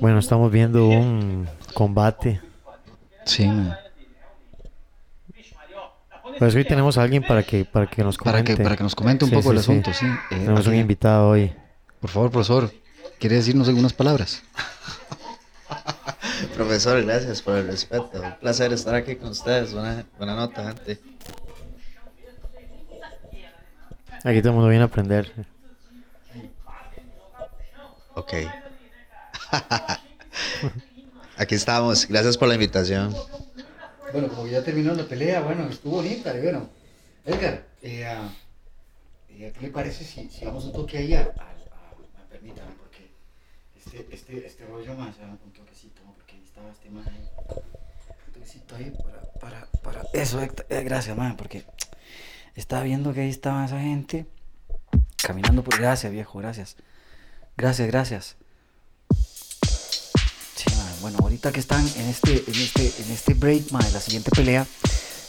Bueno, estamos viendo un combate. Sí. Pues hoy tenemos a alguien para que, para que nos Para comente. que, para que nos comente un Sí, poco sí, el sí. asunto, sí. Eh, Tenemos un invitado hoy. Por favor, profesor, ¿quiere decirnos algunas palabras? Profesor, gracias por el respeto. Un placer estar aquí con ustedes. Buena, buena nota, gente. Aquí todo el mundo viene a aprender. Ok. aquí estamos. Gracias por la invitación. Bueno, como ya terminó la pelea, bueno, estuvo bonita. Edgar, eh, ah, eh, ¿qué le parece si, vamos un toque ahí a, permítame, porque este, este, este rollo más, un toquecito, porque ahí estaba este man ahí. Un toquecito ahí para, para, para, eso, eh, gracias, man, porque estaba viendo que ahí estaba esa gente caminando por, gracias, viejo, gracias, gracias, gracias. Sí, man, bueno, ahorita que están en este, en este, en este break, man, la siguiente pelea,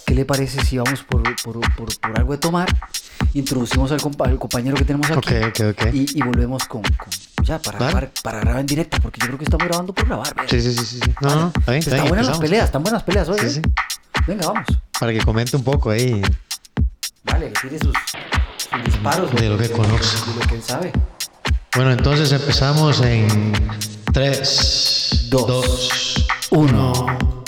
¿qué le parece si vamos por, por, por, por algo de tomar? Introducimos al, compa- al compañero que tenemos aquí Ok, ok, ok. y, y volvemos con, con- ya para Vale. grabar, para grabar en directo, porque yo creo que estamos grabando por grabar. ¿verdad? Sí, sí, sí, sí. No, no, está bien, está Están bien, buenas las empezamos. peleas, están buenas peleas hoy. Sí, ¿eh? sí. Venga, vamos. Para que comente un poco ahí. Vale, que tire sus, sus disparos. De lo que conoce. De lo que él sabe. Bueno, entonces empezamos en 3, Dos, 2, uno. 1.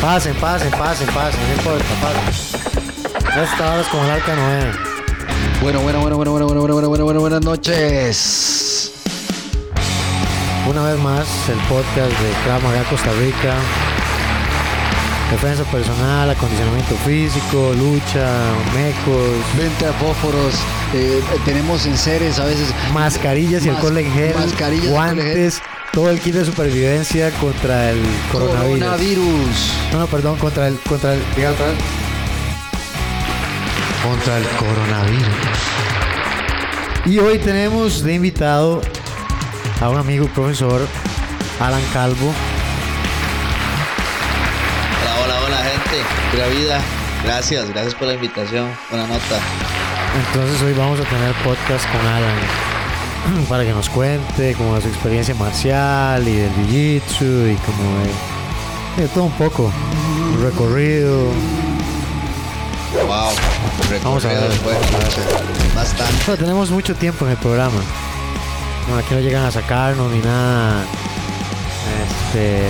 Pasen, pasen, pasen, pasen, no importa, pasen. Esta hora es como el arca Noé. Bueno, bueno, bueno, bueno, bueno, bueno, bueno, bueno, bueno, buenas noches. Una vez más, el podcast de Krav Maga Costa Rica. Defensa personal, acondicionamiento físico, lucha, mecos, Vente a fósforos. eh, tenemos enseres a veces. mascarillas y Mas- alcohol en gel, mascarillas guantes, todo el kit de supervivencia contra el coronavirus. Coronavirus. No, no, perdón, contra el, contra el, diga otra vez. Contra el coronavirus. Y hoy tenemos de invitado a un amigo profesor, Alan Calvo. Hola, hola, hola, gente. Pura vida. Gracias, gracias por la invitación. Buena nota. Entonces hoy vamos a tener podcast con Alan para que nos cuente como de su experiencia marcial y del jiu-jitsu y como de, de todo un poco, un recorrido. Wow. Vamos a ver, Recorrido, bueno, Bastante. Pero tenemos mucho tiempo en el programa. No, aquí no llegan a sacarnos ni nada. Este,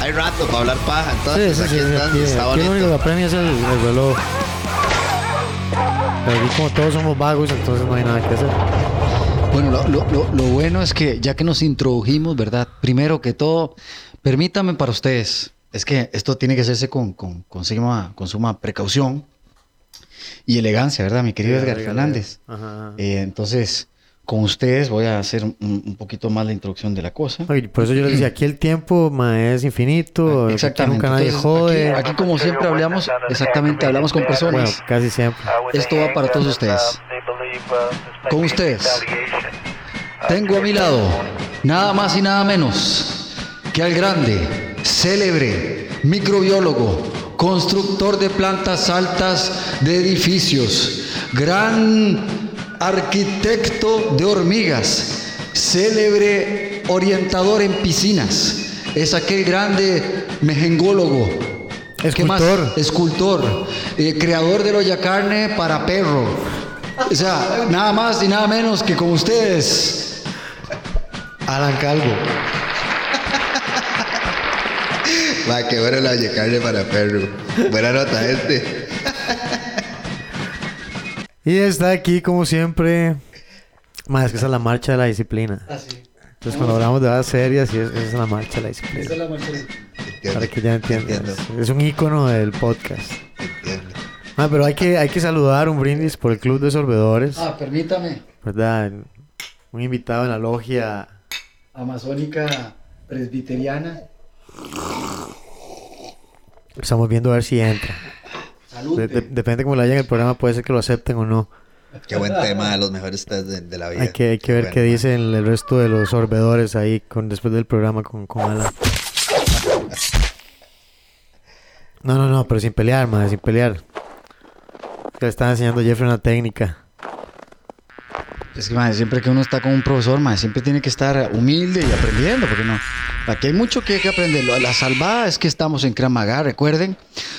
Hay rato para hablar paja, entonces sí, aquí sí, están, aquí, está aquí lo único que bonito. apremia es el, el reloj. Pero aquí como todos somos vagos, entonces no hay nada que hacer. Bueno, lo, lo- lo- lo bueno es que ya que nos introdujimos, ¿verdad? Primero que todo, permítame para ustedes, es que esto tiene que hacerse con, con, con suma, con suma precaución y elegancia, ¿verdad, mi querido Edgar Fernández? Ajá, ajá. Eh, entonces, con ustedes voy a hacer un, un poquito más la introducción de la cosa. Oye, por eso yo les decía, aquí el tiempo ma, es infinito, aquí Exactamente. nunca nadie jode. Aquí, aquí, como siempre hablamos, exactamente, hablamos con Bueno, personas. casi siempre. Esto va para todos ustedes. Con ustedes. Tengo a mi lado nada más y nada menos que al grande, célebre, microbiólogo, constructor de plantas altas de edificios, gran arquitecto de hormigas, célebre orientador en piscinas. Es aquel grande mejengólogo. Escultor. Escultor, eh, creador de olla carne para perro. O sea, nada más y nada menos que con ustedes. Alan Calvo. Va, qué bueno la carne para perro. Buena nota, gente. Y está aquí, como siempre. Más que esa es la marcha de la disciplina. Entonces, cuando hablamos de edades serias, sí, es- esa es la marcha de la disciplina. Para que ya entiendas. Es un icono del podcast. Entiendo. Ah, Ah, pero hay que, hay que saludar un brindis por el Club de Sorbedores. Ah, permítame. ¿Verdad? Un invitado en la logia. Amazónica presbiteriana. Estamos viendo a ver si entra. Salud. De- de- depende cómo le haya en el programa, puede ser que lo acepten o no. Qué buen tema los mejores test de, de la vida. Hay que, hay que ver Bueno, qué dicen el resto de los sorbedores ahí con, después del programa con, con Alan. No, no, no, pero sin pelear, madre, sin pelear. Le están enseñando a Jeffrey una técnica. Es que, siempre que uno está con un profesor, madre, siempre tiene que estar humilde y aprendiendo, porque no. Aquí hay mucho que, que aprender. La salvada es que estamos en Kramaga, recuerden.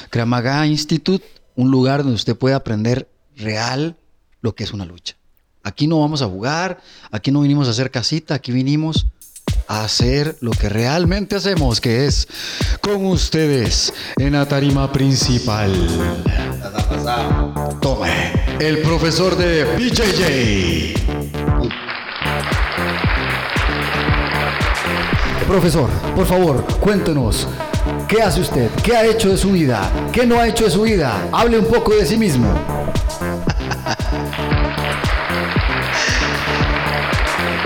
Kramaga Institute, un lugar donde usted puede aprender real lo que es una lucha. Aquí no vamos a jugar, aquí no vinimos a hacer casita, aquí vinimos hacer lo que realmente hacemos, que es con ustedes en la tarima principal. Tome, el profesor de BJJ. Profesor, por favor, cuéntenos, ¿qué hace usted? ¿Qué ha hecho de su vida? ¿Qué no ha hecho de su vida? Hable un poco de sí mismo.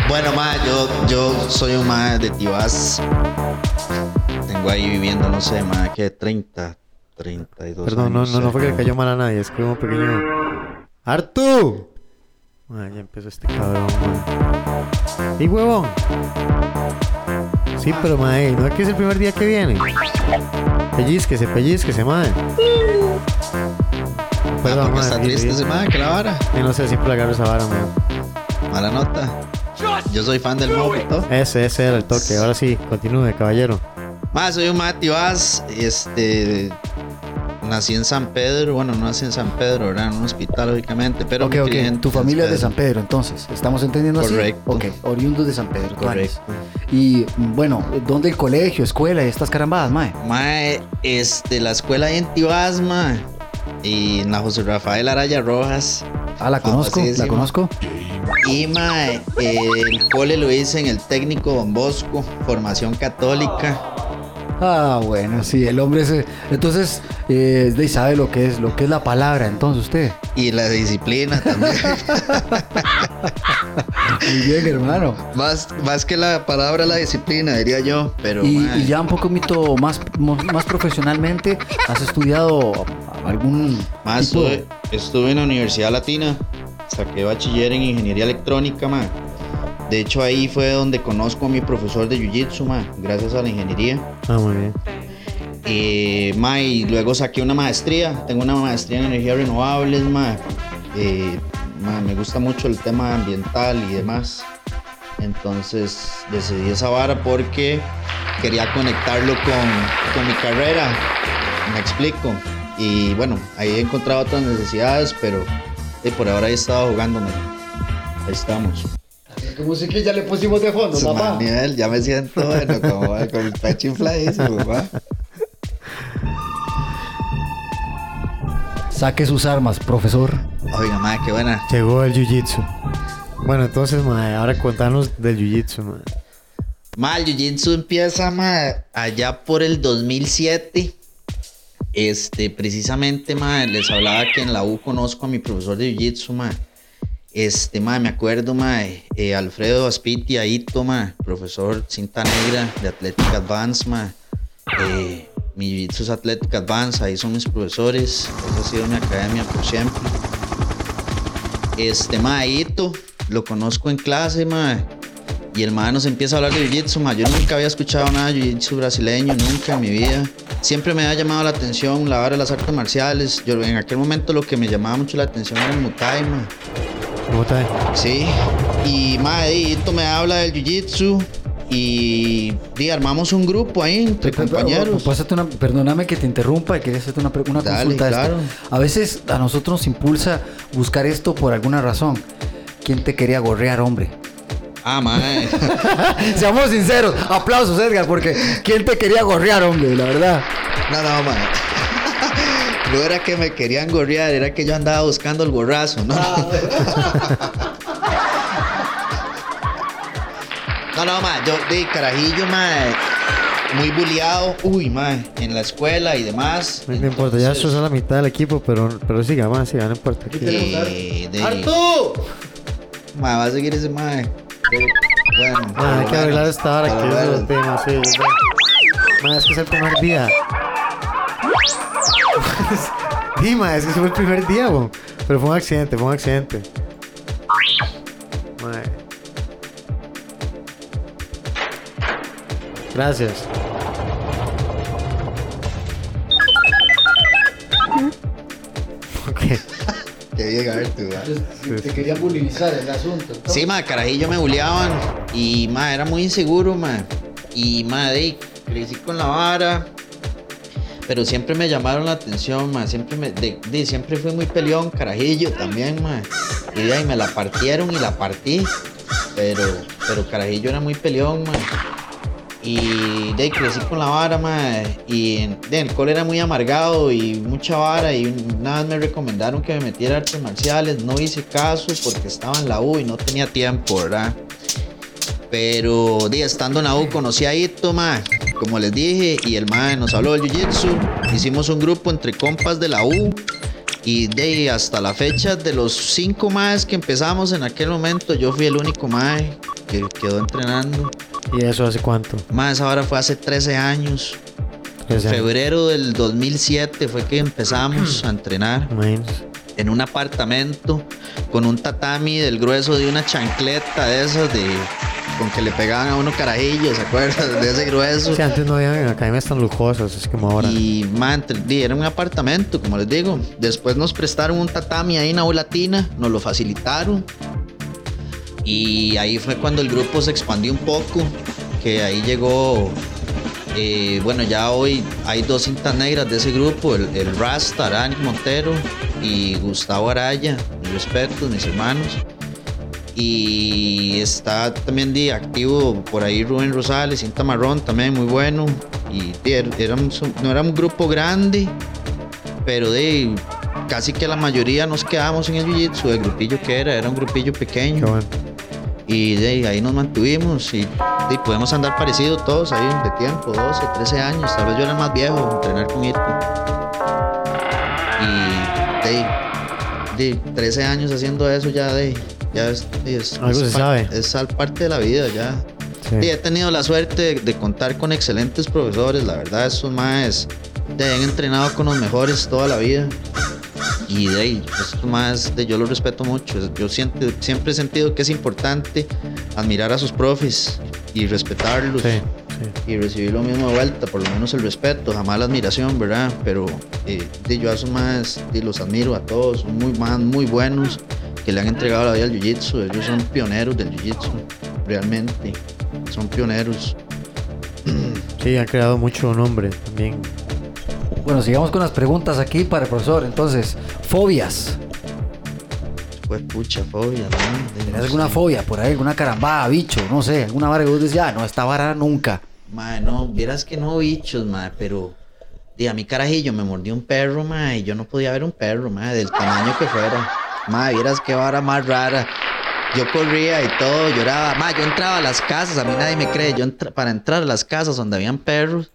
Bueno, ma, yo, yo soy un ma de Tibás. Tengo ahí viviendo, no sé, ma, que 30, 32 Perdón, no, años. no, no fue que le cayó mal a nadie, es que un pequeño. ¡Artu! Ay, ya empezó este cabrón, man. ¡Y huevón! Sí, pero mae, no es que es el primer día que viene. Pellizquese, pellizquese. Ah, Perdón, porque mae, está triste ese ma, que la vara. Yo no sé, siempre le agarro esa vara, man. Mala nota. Yo soy fan del todo. Ese, ese era el toque. Ahora sí, continúe, caballero. Ma, soy un ma de Tibás. Este. Nací en San Pedro. Bueno, no nací en San Pedro, ¿verdad? En un hospital, lógicamente. Pero en- Tu familia es de. San Pedro, entonces. ¿Estamos entendiendo así? Correcto. Ok, oriundos de San Pedro. Correcto. Y bueno, ¿dónde el colegio, escuela y estas carambadas, mae? Mae, este, la escuela ahí en Tibás, ma. Y la José Rafael Araya Rojas. Ah, la conozco, la conozco. Y mae, el cole lo hice en el técnico Don Bosco, formación católica. Ah, bueno, sí, el hombre se... Entonces, eh, sabe lo que es, lo que es la palabra, entonces usted. Y la disciplina también. Muy bien, hermano. más, más que la palabra, la disciplina, diría yo. Pero Y, ya un poco mito más, más profesionalmente, ¿has estudiado algún más tipo? estuve, estuve en la Universidad Latina, saqué bachiller en ingeniería electrónica, mae. De hecho, ahí fue donde conozco a mi profesor de Jiu-Jitsu, mae, gracias a la ingeniería. Ah, muy bien. Eh, ma, y luego saqué una maestría. Tengo una maestría en energías renovables, ma. Eh, ma, me gusta mucho el tema ambiental y demás. Entonces decidí esa vara porque quería conectarlo con, con mi carrera. Me explico. Y bueno, ahí he encontrado otras necesidades, pero eh, por ahora he estado jugándome. Ahí estamos. ¿Qué musiquilla le pusimos de fondo, Su nivel, ya me siento bueno, como con el pecho infladísimo, ma. Saque sus armas, profesor. Oiga, ma, qué buena. Llegó el jiu-jitsu. Bueno, entonces, mae, ahora contanos del jiu-jitsu, mae. Ma, el Jiu-Jitsu empieza ma, allá por el 2007. Este, precisamente, ma, les hablaba que en la U conozco a mi profesor de Jiu-Jitsu, ma. Este, ma, me acuerdo, ma, eh, Alfredo Aspiti Aito, ma, profesor cinta negra de Athletic Advance, ma. Eh, mi Jiu-Jitsu es Athletic Advance, ahí son mis profesores. Esa ha sido mi academia por siempre. Este, ma, Aito, lo conozco en clase, ma. Y el man nos empieza a hablar de jiu-jitsu. Yo nunca había escuchado nada de jiu-jitsu brasileño, nunca en mi vida. Siempre me ha llamado la atención la vara de las artes marciales. Yo en aquel momento lo que me llamaba mucho la atención era el Muay ma. ¿Cómo está? Sí. Y ma, y esto me habla del jiu-jitsu. Y, di, armamos un grupo ahí entre compañeros. Pásate una- perdóname que te interrumpa y quería hacerte una, una Dale, consulta. claro. A veces a nosotros nos impulsa buscar esto por alguna razón. ¿Quién te quería gorrear, hombre? Ah, mae. Seamos sinceros. Aplausos, Edgar, porque ¿quién te quería gorrear, hombre? La verdad. No, no, mae. No era que me querían gorrear, era que yo andaba buscando el gorrazo, ¿no? No, no, ma, yo de carajillo, ma, muy bulleado, uy, mae, en la escuela y demás. No importa, ya eso es la mitad del equipo, pero, pero siga, más, siga, no importa. Eh, de, ¡Artu! mae, va a seguir ese mae. Pero, Bueno, Ah, hay que arreglar esta hora que es bueno. el tema, sí. Ma, es que es el primer día. Dima, es que fue el primer día, bo. Pero fue un accidente, fue un accidente. Ma. Gracias. Qué bien, Artu, va. Te quería bulizar el asunto. Sí, ma, carajillo me buleaban y ma, era muy inseguro, ma. Y ma, de, crecí con la vara. Pero siempre me llamaron la atención, ma. Siempre me, de, de- siempre fui muy peleón, carajillo también, ma. Y de ahí me la partieron y la partí. Pero, pero carajillo era muy peleón, ma. Y de ahí crecí con la vara, ma. Y el cole era muy amargado y mucha vara. Y una vez me recomendaron que me metiera artes marciales. No hice caso porque estaba en la U y no tenía tiempo, ¿verdad? Pero de, estando en la U conocí a Ito, ma, como les dije, y el ma nos habló del Jiu-Jitsu. Hicimos un grupo entre compas de la U. Y de hasta la fecha, de los cinco más que empezamos en aquel momento, yo fui el único ma que quedó entrenando. ¿Y eso hace cuánto? Más esa hora fue hace 13 años. En Tres años. febrero del 2007 fue que empezamos a entrenar Imagínense. en un apartamento con un tatami del grueso de una chancleta de esas de con que le pegaban a uno carajillos, ¿se acuerdan? De ese grueso. Sí, antes no había academias tan lujosas, es como ahora. Y man, era un apartamento, como les digo. Después nos prestaron un tatami ahí en Aula Latina, nos lo facilitaron. Y ahí fue cuando el grupo se expandió un poco, que ahí llegó, eh, bueno, ya hoy hay dos cintas negras de ese grupo, el, el Rasta, Arani Montero y Gustavo Araya, mis respetos, mis hermanos. Y está también de activo por ahí Rubén Rosales, cinta marrón también muy bueno. Y no era un grupo grande, pero de casi que la mayoría nos quedamos en el jiu-jitsu, el grupillo que era, era un grupillo pequeño. Y de ahí nos mantuvimos y, y podemos andar parecidos todos ahí de tiempo, 12, 13 años. Tal vez yo era el más viejo, entrenar con Ito. Y de, de 13 años haciendo eso ya de... Ya es, es- Algo es se sabe. Es parte de la vida ya. Sí. Sí, he tenido la suerte de, de contar con excelentes profesores, la verdad, esos más de han entrenado con los mejores toda la vida. Y de ahí, estos más de yo los respeto mucho. Yo siento, siempre he sentido que es importante admirar a sus profes y respetarlos Sí, sí. y recibir lo mismo de vuelta, por lo menos el respeto, jamás la admiración, ¿verdad? Pero eh, de yo a esos más de los admiro a todos, son muy más, muy buenos, que le han entregado la vida al jiu-jitsu, ellos son pioneros del jiu-jitsu, realmente, son pioneros. Sí, han creado mucho nombre también. Bueno, sigamos con las preguntas aquí para el profesor. Entonces, fobias. Pues pucha, fobia, ¿no? De- ¿Tienes no alguna fobia por ahí? ¿Alguna carambada, bicho? No sé, alguna vara que vos decís, ah, no, esta vara nunca. Mae, no, vieras que no bichos, mae, pero di, a mi carajillo me mordió un perro, mae, y yo no podía ver un perro, mae, del tamaño que fuera. Mae, vieras qué vara más rara. Yo corría y todo, lloraba. Mae, yo entraba a las casas, a mí nadie me cree. Yo entra- para entrar a las casas donde habían perros,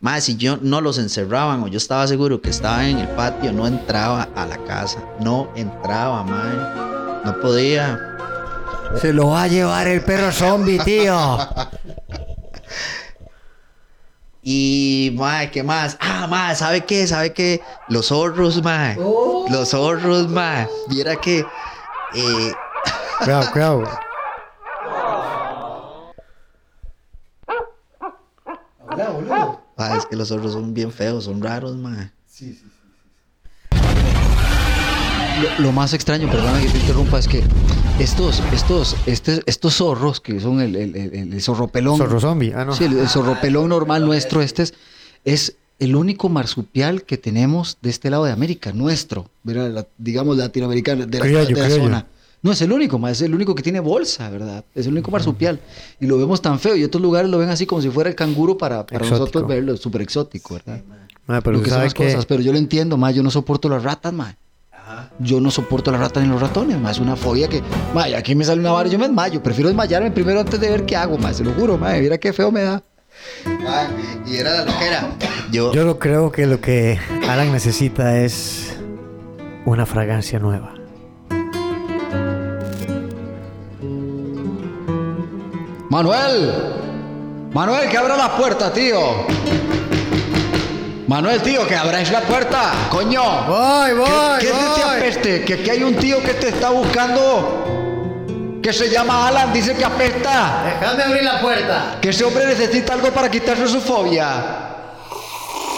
mae, si yo no los encerraban o yo estaba seguro que estaban en el patio, no entraba a la casa. No entraba, mae. No podía. Se lo va a llevar el perro zombie, tío. Y, mae, ¿qué más? Ah, mae, ¿sabe qué? ¿Sabe qué? Los zorros, mae. Los zorros, mae. Viera que. eh, Cuidado, cuidado. Es que los zorros son bien feos, son raros, mae. Lo, lo más extraño, perdona que te interrumpa, es que estos, estos, este- estos zorros, que son el, el, el- el zorro pelón. Zorro zombie. Ah, no. Sí, el, el zorropelón normal nuestro, este es, es el único marsupial que tenemos de este lado de América, nuestro, ¿verdad? La- digamos latinoamericano, de la, Criollo, de la zona. No es el único, ma, es el único que tiene bolsa, ¿verdad? Es el único marsupial. Y lo vemos tan feo. Y otros lugares lo ven así como si fuera el canguro para, para nosotros verlo, súper exótico, ¿verdad? Ma, pero lo que son sabe las que cosas. Pero yo lo entiendo, ma, yo no soporto las ratas, ma. Yo no soporto las ratas ni los ratones, ma. Es una fobia que, ma, y aquí me sale una vara y yo me desmayo. Prefiero desmayarme primero antes de ver qué hago, ma. Se lo juro, ma. Mira qué feo me da. y era la loquera. Yo, Yo lo creo que lo que Alan necesita es una fragancia nueva. Manuel, Manuel, que abra la puerta, tío. Manuel, tío, que abráis la puerta, coño. Voy, voy, ¿Qué, qué es este apeste? Que aquí hay un tío que te está buscando. Que se llama Alan, dice que apesta. Déjame abrir la puerta. Que ese hombre necesita algo para quitarse su fobia.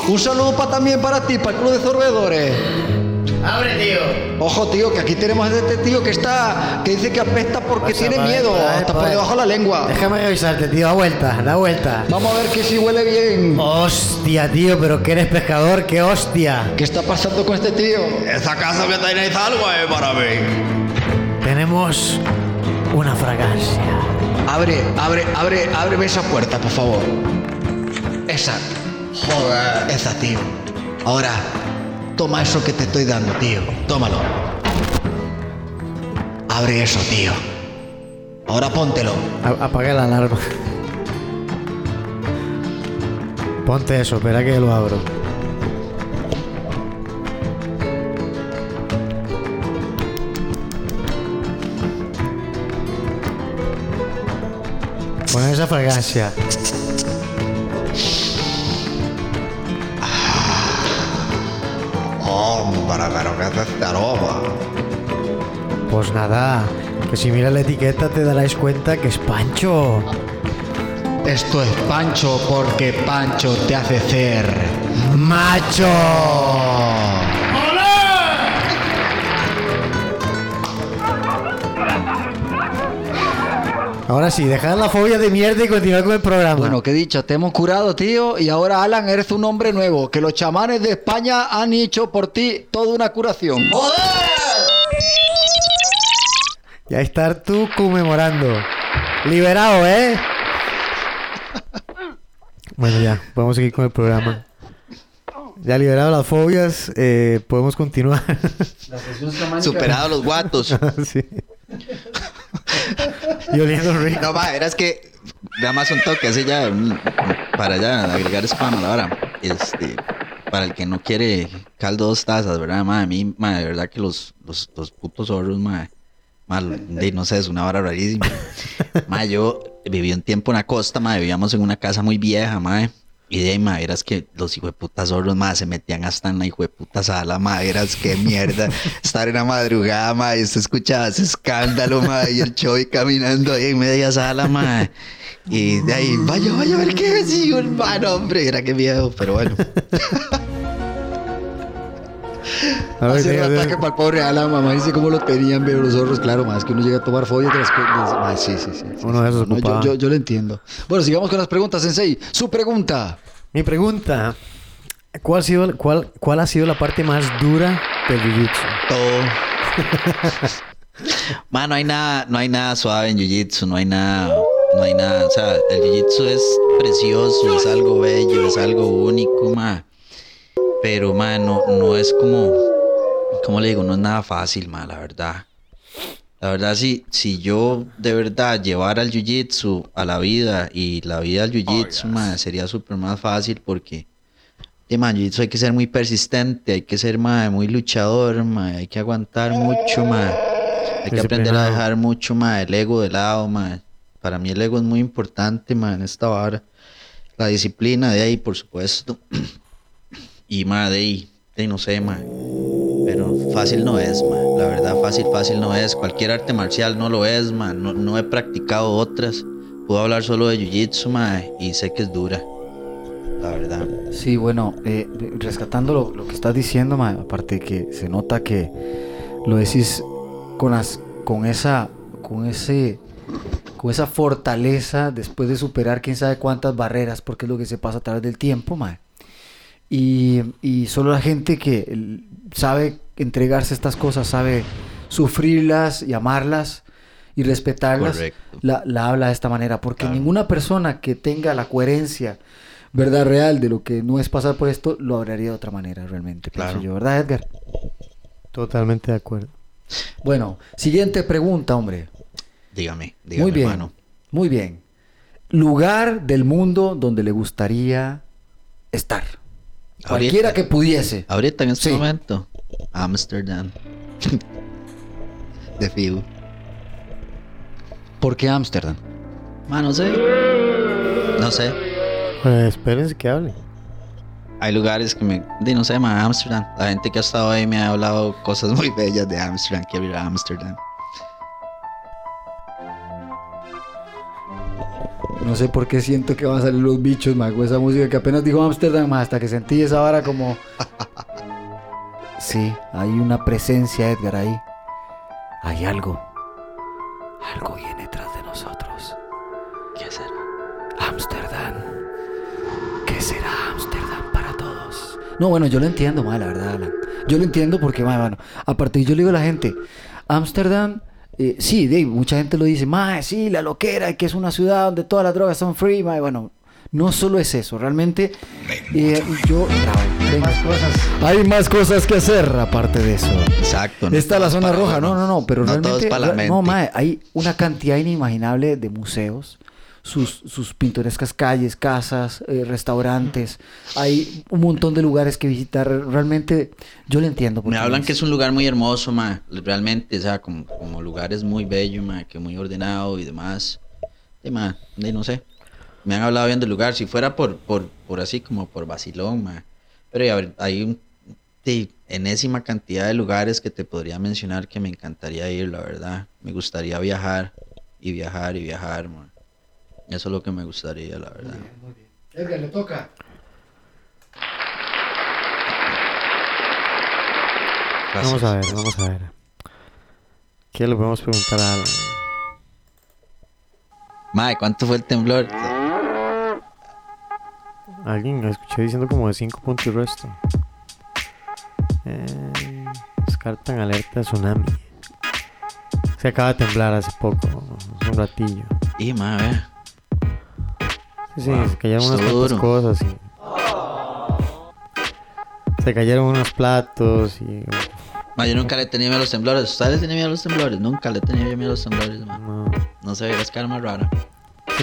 Un saludo también para ti, para el club de sorbedores. Abre, tío. Ojo, tío, que aquí tenemos a este tío que está, que dice que apesta porque Pasa, tiene miedo, ahí, hasta por debajo de la lengua. Déjame revisarte, tío. Da vuelta, da vuelta. Vamos a ver que si huele bien. Hostia, tío, pero que eres pescador, qué hostia. ¿Qué está pasando con este tío? ¿Esa casa que tenéis algo eh, para mí? Tenemos una fragancia. Abre, abre, abre, ábreme esa puerta, por favor. Esa. Joder, esa, tío. Ahora, toma eso que te estoy dando, tío. Tómalo. Abre eso, tío. Ahora póntelo. A- apaga la alarma. Ponte eso, espera que lo abro. Pon esa fragancia. ¿Qué es este aroma? Pues nada, que si miras la etiqueta te darás cuenta que es Pancho. Esto es Pancho porque Pancho te hace ser ¡Macho! Ahora sí, dejad la fobia de mierda y continuar con el programa. Bueno, qué dicho, te hemos curado, tío, y ahora Alan eres un hombre nuevo, que los chamanes de España han hecho por ti toda una curación. Ya estar tú conmemorando. Liberado, ¿eh? Bueno, ya, vamos a seguir con el programa. Ya liberado las fobias, eh, podemos continuar. Superado los guatos. sí. y oliendo rico. No, va, eras que nada más un toque así ya mm, para ya agregar spam a la hora. Este, para el que no quiere caldo dos tazas, ¿verdad? Ma, a mí, ma, de verdad que los, los, los putos zorros, ma, ma, de, no sé, es una hora rarísima. Ma, yo viví un tiempo en la costa, ma, vivíamos en una casa muy vieja, ma. Y de ahí, ma, eras que los hijueputas zorros, ma, se metían hasta en la hijueputa sala, ma, eras que mierda. Estar en la madrugada, ma, y usted escuchaba ese escándalo, ma, y el Choy caminando ahí en media sala, ma. Y de ahí, vaya, vaya a ver qué es, y hermano, hombre, era que miedo, pero bueno. A ver, Hacer diga, un ataque para el pobre mamá dice cómo lo tenían, veo los zorros, claro, más que uno llega a tomar follas de las. Ah, sí, sí, sí. sí, Uno de esos No, yo, yo, yo lo entiendo. Bueno, sigamos con las preguntas, Sensei. Su pregunta. Mi pregunta: ¿cuál ha, sido, cuál, ¿cuál ha sido la parte más dura del jiu-jitsu? todo. Ma, no hay nada, no hay nada suave en Jiu-Jitsu, no hay nada, no hay nada. O sea, el Jiu-Jitsu es precioso, es algo bello, es algo único, ma. Pero, ma, no, no es como, ¿cómo le digo? No es nada fácil, ma, la verdad. La verdad, si, si yo de verdad llevara el Jiu-Jitsu a la vida y la vida al Jiu-Jitsu, ma, sería súper más fácil porque... De man, jiu-jitsu hay que ser muy persistente, hay que ser ma, muy luchador, ma, hay que aguantar mucho, ma. Hay que aprender a dejar mucho ma, el ego de lado, ma. Para mí el ego es muy importante, ma, en esta vara. La disciplina de ahí, por supuesto. Y ma, de ahí, de ahí no sé, ma. Pero fácil no es, ma. La verdad, fácil, fácil no es. Cualquier arte marcial no lo es, ma. No, no he practicado otras. Puedo hablar solo de jiu-jitsu, ma, y sé que es dura. La verdad. Sí, bueno, eh, rescatando lo, lo que estás diciendo, ma, aparte que se nota que lo decís con las, con esa, con ese, con esa fortaleza después de superar quién sabe cuántas barreras, porque es lo que se pasa a través del tiempo, ma. Y, y solo la gente que sabe entregarse a estas cosas, sabe sufrirlas y amarlas y respetarlas, la, la habla de esta manera, porque ninguna persona que tenga la coherencia verdad real de lo que no es pasar por esto, lo hablaría de otra manera realmente, pienso Claro. yo, ¿verdad, Edgar? Totalmente de acuerdo. Bueno, siguiente pregunta, hombre. Dígame, dígame, Muy bien, hermano. muy bien. lugar del mundo donde le gustaría estar. Cualquiera que pudiese. Ahorita en este Sí. momento. Amsterdam. De fijo. ¿Por qué Ámsterdam? Ma, no sé. No sé. Pues espérense que hable. Hay lugares que me. di, no sé, ma, Amsterdam. La gente que ha estado ahí me ha hablado cosas muy bellas de Amsterdam. Quiero ir a Amsterdam. No sé por qué siento que van a salir los bichos, ma, con esa música que apenas dijo Ámsterdam, ma, hasta que sentí esa vara como... Sí, hay una presencia, Edgar, ahí. Hay algo. Algo viene detrás de nosotros. ¿Qué será? Ámsterdam. ¿Qué será Ámsterdam para todos? No, bueno, yo lo entiendo, ma, la verdad, Alan. Yo lo entiendo porque, ma, bueno, aparte yo le digo a la gente, Ámsterdam, eh, sí, de, mucha gente lo dice, ma, sí, la loquera, que es una ciudad donde todas las drogas son free, ma, bueno, no solo es eso, realmente eh, yo... Hay más cosas que hacer aparte de eso. Exacto. no Esta es la zona roja, no, no, no, pero No todo es realmente, para la no, mae, hay una cantidad inimaginable de museos, sus, sus pintorescas calles, casas, eh, restaurantes, hay un montón de lugares que visitar, realmente yo le entiendo. Me hablan que es un lugar muy hermoso, ma. Realmente, o sea, como, como lugares muy bellos, ma, que muy ordenado y demás. Y, ma, y no sé. Me han hablado bien del lugar. Si fuera por, por, por así como por vacilón, ma. Pero hay un, de enésima cantidad de lugares que te podría mencionar que me encantaría ir, la verdad. Me gustaría viajar y viajar y viajar, ma. Eso es lo que me gustaría, la verdad. Edgar, le toca. Vamos a ver, vamos a ver. ¿Qué le podemos preguntar a Alan? Ma, ¿cuánto fue el temblor? Alguien escuché diciendo como de 5 puntos y resto. Eh, descartan alerta de tsunami. Se acaba de temblar hace poco, hace un ratillo. Y, ma, ve. Sí, Wow, se cayeron unas cuantas cosas y... Se cayeron unos platos y... Ma, yo nunca le he tenido miedo a los temblores. ¿Usted le tiene miedo a los temblores? Nunca le he tenido yo miedo a los temblores, ma. No, No sé, es cara más rara.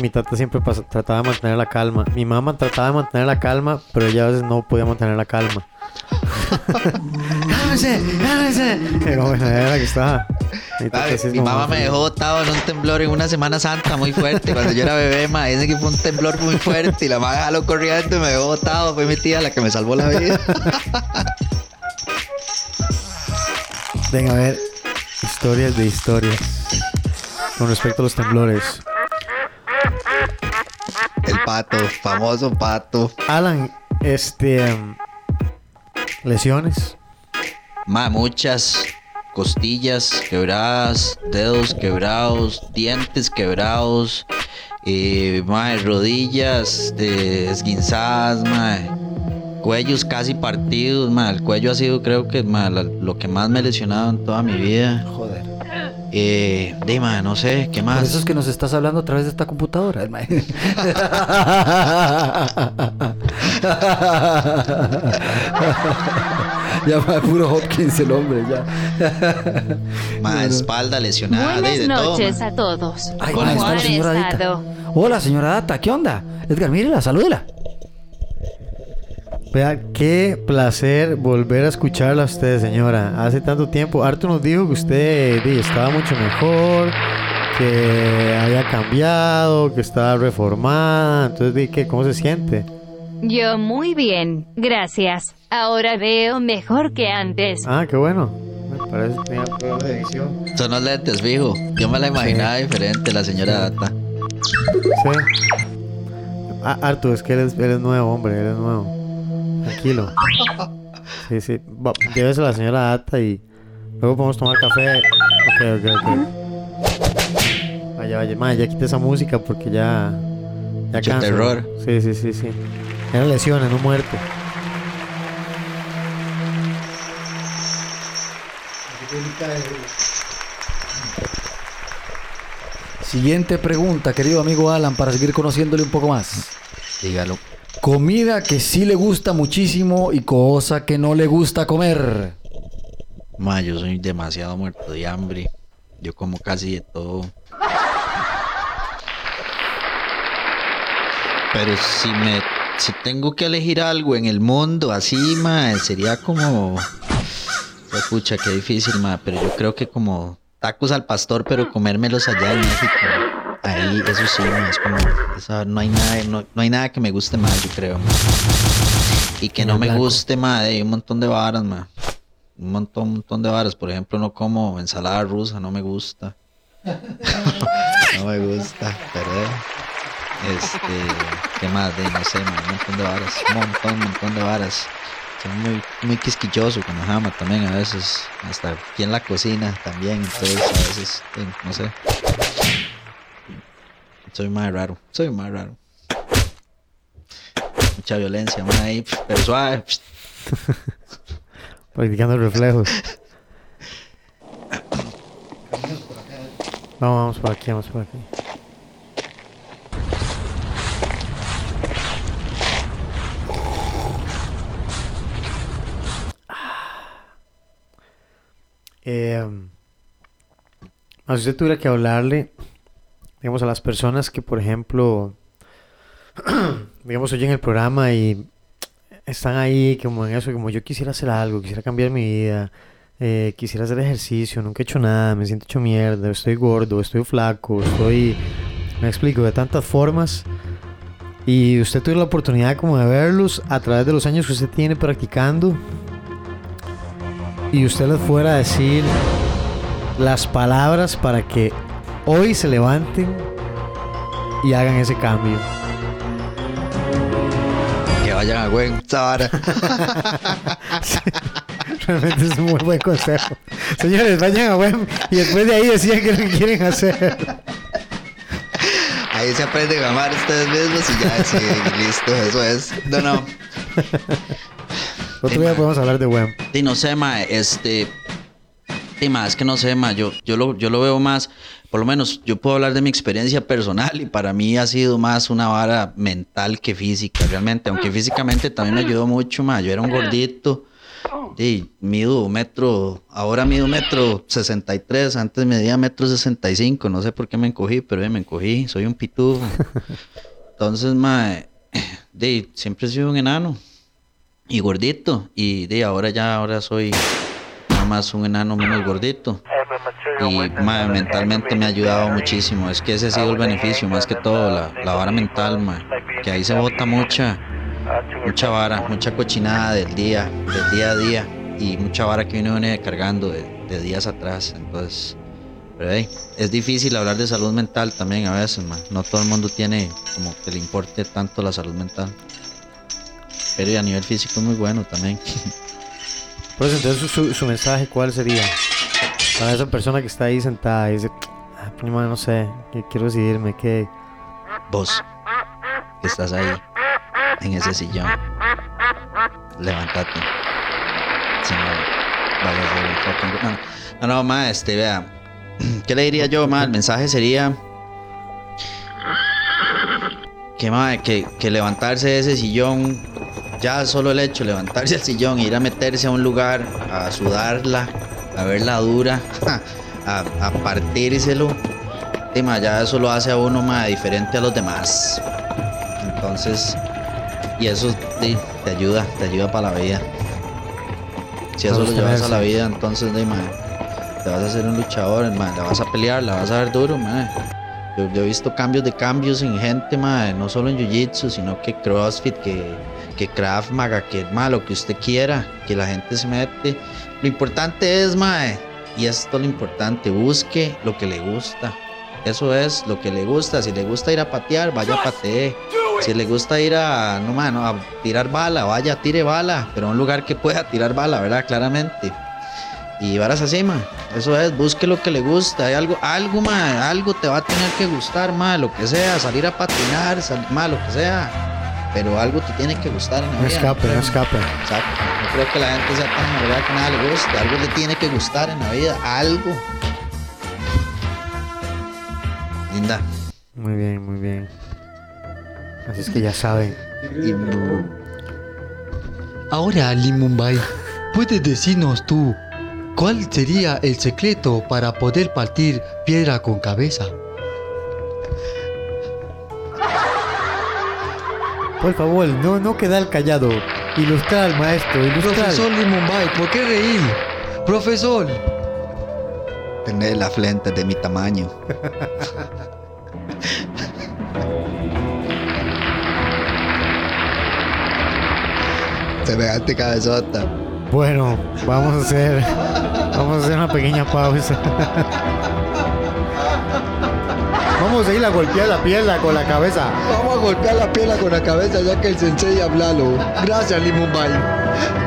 mi tata siempre trataba de mantener la calma. Mi mamá trataba de mantener la calma, pero ella a veces no podía mantener la calma. ¡Cálmese! ¡Cálmese! Pero bueno, era que estaba. Mi, mamá me dejó botado en un temblor en una Semana Santa muy fuerte. Cuando yo era bebé, ma, ese que fue un temblor muy fuerte y la madre jaló corriendo y me dejó botado. Fue mi tía la que me salvó la vida. Venga, a ver. Historias de historias. Con respecto a los temblores. El pato, famoso pato. Alan, este. em, lesiones. Ma, muchas costillas quebradas, dedos quebrados, dientes quebrados, eh, ma, rodillas de esguinzadas, cuellos casi partidos, ma, el cuello ha sido creo que ma, lo que más me he lesionado en toda mi vida. Joder. Eh, de, ma, no sé, ¿qué Por más? eso es que nos estás hablando a través de esta computadora. ya va puro Hopkins el hombre, ya. Ma, espalda lesionada, de, Buenas de todo, noches ma. a todos. Ay, ¿Cómo ahí está la han señora estado? Hola, señora Data, ¿qué onda? Edgar, mírela, salúdela. Vea, qué placer volver a escucharla a usted, señora. Hace tanto tiempo. Arthur nos dijo que usted di, estaba mucho mejor, que había cambiado, que estaba reformada. Entonces, di, ¿qué? ¿cómo se siente? Yo muy bien, gracias. Ahora veo mejor que antes. Ah, qué bueno. Me parece que tenía problemas de edición. Son los lentes, fijo. Yo me la imaginaba diferente, la señora Data. Sí. Ah, Arthur, es que él es, él es nuevo, hombre, él es nuevo. Tranquilo. Sí, sí. Va, Llévese a la señora Data y luego podemos tomar café. Ok, ok, ok. Vaya, vaya, madre, ya quité esa música porque ya. Ya cansa. terror. Sí, sí, sí, sí. Eran lesiones, no muerte. Siguiente pregunta, querido amigo Alan, para seguir conociéndole un poco más. Dígalo. Comida que sí le gusta muchísimo y cosa que no le gusta comer. Ma, yo soy demasiado muerto de hambre. Yo como casi de todo. Pero si me si tengo que elegir algo en el mundo así, ma, sería como escucha qué difícil, ma, pero yo creo que como tacos al pastor, pero comérmelos allá en México. Ahí, eso sí, es como, no hay nada, no, hay nada que me guste más, yo creo. Y que no me guste, ma, hay un montón de varas, ma. Un montón, un montón de varas. Por ejemplo, no como ensalada rusa, no me gusta. no me gusta, pero este, ¿qué más? De, no sé, un montón de varas, un montón, un montón de varas. Soy muy, muy quisquilloso con la jama también a veces, hasta aquí en la cocina también, entonces a veces, no sé. Soy más raro, soy más raro. Mucha violencia, más ahí, pero suave. Practicando reflejos. No, vamos por aquí, vamos por aquí. Eh, si usted tuviera que hablarle, digamos, a las personas que, por ejemplo, digamos, oyen el programa y están ahí como en eso, como yo quisiera hacer algo, quisiera cambiar mi vida, eh, quisiera hacer ejercicio, nunca he hecho nada, me siento hecho mierda, estoy gordo, estoy flaco, estoy, me explico, de tantas formas. Y usted tuvo la oportunidad como de verlos a través de los años que usted tiene practicando y usted les fuera a decir las palabras para que hoy se levanten y hagan ese cambio. Que vayan a buen Realmente es un muy buen consejo. Señores, vayan a buen y después de ahí decían que lo quieren hacer. Ahí se aprenden a amar ustedes mismos y ya, sí, listo, eso es. No, no. Otro día podemos hablar de web. Sí, no sé, ma, este. Sí, ma, es que no sé, ma, yo, yo, lo, yo lo veo más, por lo menos yo puedo hablar de mi experiencia personal y para mí ha sido más una vara mental que física, realmente, aunque físicamente también me ayudó mucho, ma, yo era un gordito, sí, mido metro, ahora mido metro 63, antes medía metro 65, no sé por qué me encogí, pero me encogí, soy un pitufo. Entonces, ma, de, siempre he sido un enano y gordito. Y de ahora ya, ahora soy nada más un enano menos gordito. Y mentalmente me ha ayudado muchísimo. Es que ese ha sido el beneficio, más que todo, la, la vara mental, que ahí se bota mucha, mucha vara, mucha cochinada del día, del día a día. Y mucha vara que uno viene cargando de, de días atrás. Entonces, pero, es difícil hablar de salud mental también a veces, No todo el mundo tiene como que le importe tanto la salud mental. Pero a nivel físico es muy bueno también. Pues entonces su, mensaje, ¿cuál sería? Para esa persona que está ahí sentada y dice, ah, no sé, quiero decidirme, que Vos, estás ahí, en ese sillón, levántate. Si no, vas a un fucking... No, no, no, este, vea. ¿Qué le diría yo, ma? El mensaje sería... Que, ma, que, que levantarse de ese sillón ya solo el hecho de levantarse al sillón, ir a meterse a un lugar, a sudarla, a verla dura, a, a partírselo, ya eso lo hace a uno más diferente a los demás. Entonces, y eso te, ayuda, te ayuda para la vida. Si eso lo llevas a la vida, entonces te vas a ser un luchador, la vas a pelear, la vas a ver duro. Yo, he visto cambios de cambios en gente, no solo en Jiu-Jitsu, sino que CrossFit, que que Kraft Maga, que malo, que usted quiera, que la gente se mete. Lo importante es, mae, y esto es lo importante, busque lo que le gusta. Eso es lo que le gusta. Si le gusta ir a patear, vaya a patee. Si le gusta ir a, no, mano, a tirar bala, vaya, tire bala, pero a un lugar que pueda tirar bala, ¿verdad? Claramente. Y varas así, ma. Eso es, busque lo que le gusta. Hay algo, algo, ma, algo te va a tener que gustar, ma, lo que sea, salir a patinar, salir, ma, lo que sea pero algo te tiene que gustar en la vida. No escape, no escape. Exacto. No creo que la gente sea tan verdad que nada le guste. Algo le tiene que gustar en la vida. Algo. Linda. Muy bien, muy bien. Así es que ya saben. Ahora, Limumbai, ¿puedes decirnos tú cuál sería el secreto para poder partir piedra con cabeza? Por favor, no, no quedar callado. Ilustrar, maestro, ilustrar. Profesor Limumbay, ¿por qué reír? Profesor. Tener la frente de mi tamaño. Semejante cabezota. Bueno, vamos a hacer. Vamos a hacer una pequeña pausa. Vamos a ir a golpear la pierna con la cabeza. Vamos a golpear la pierna con la cabeza ya que el sensei hablalo. Gracias, Limumbay.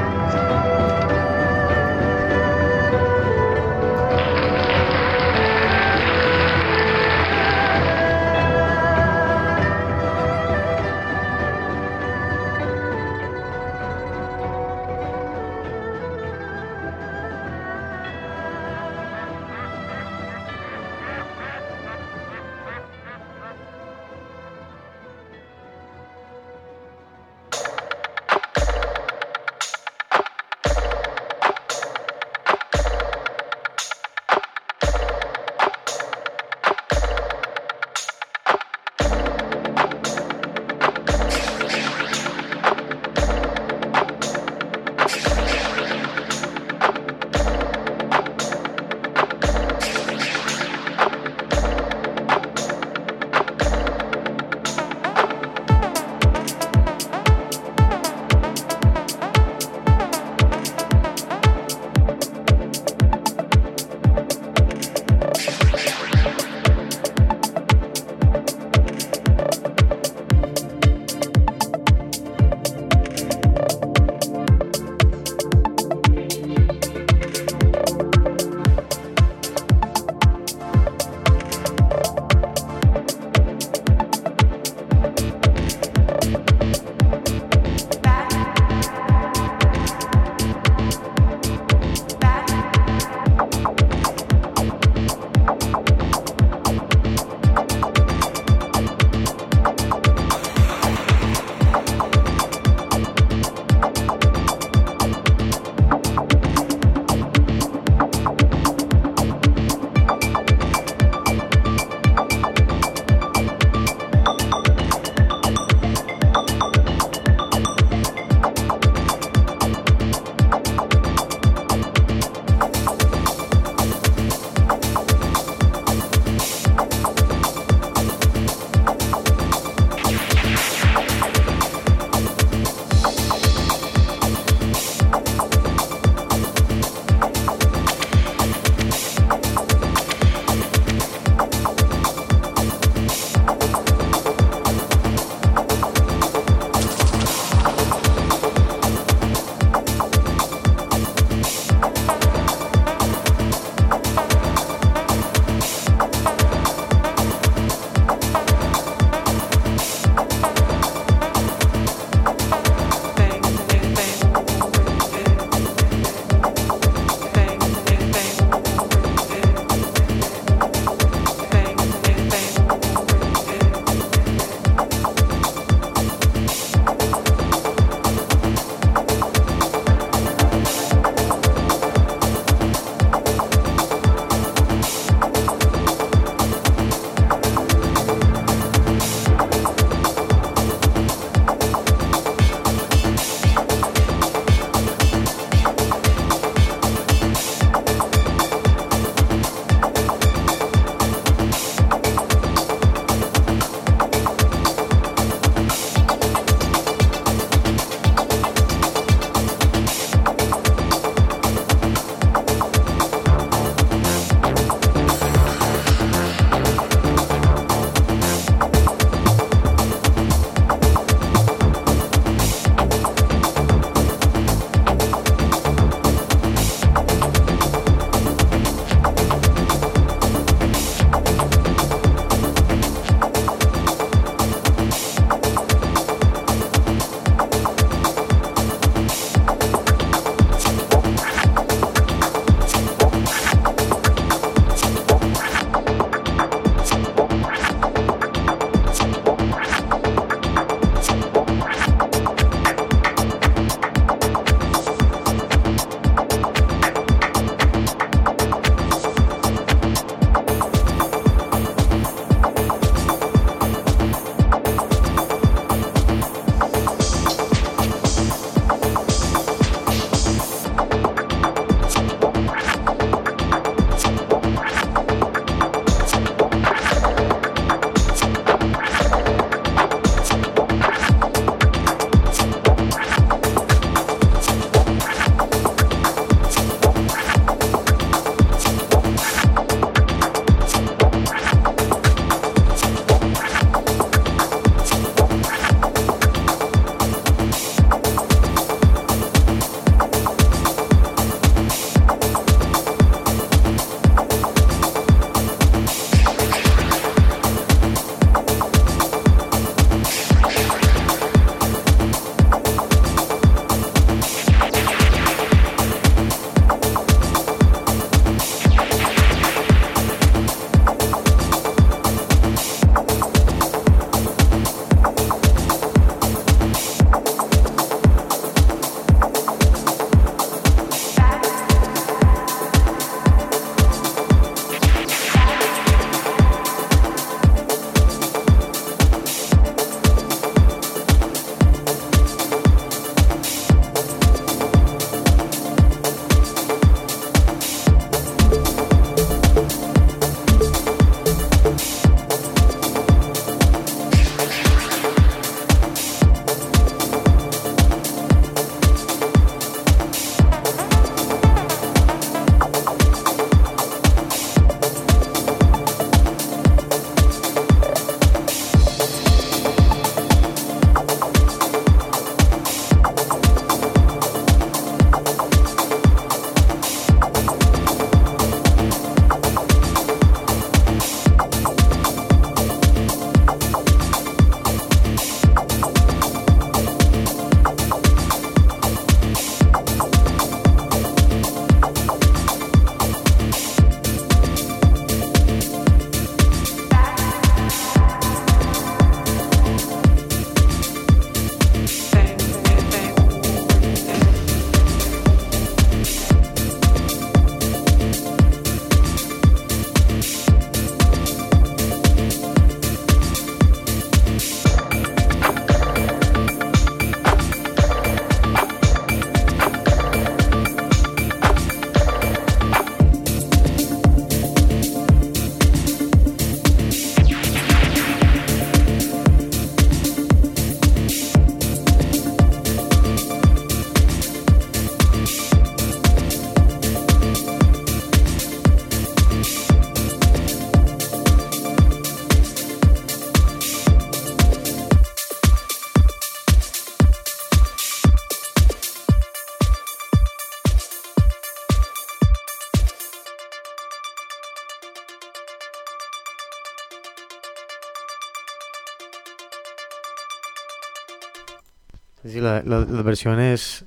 Las versiones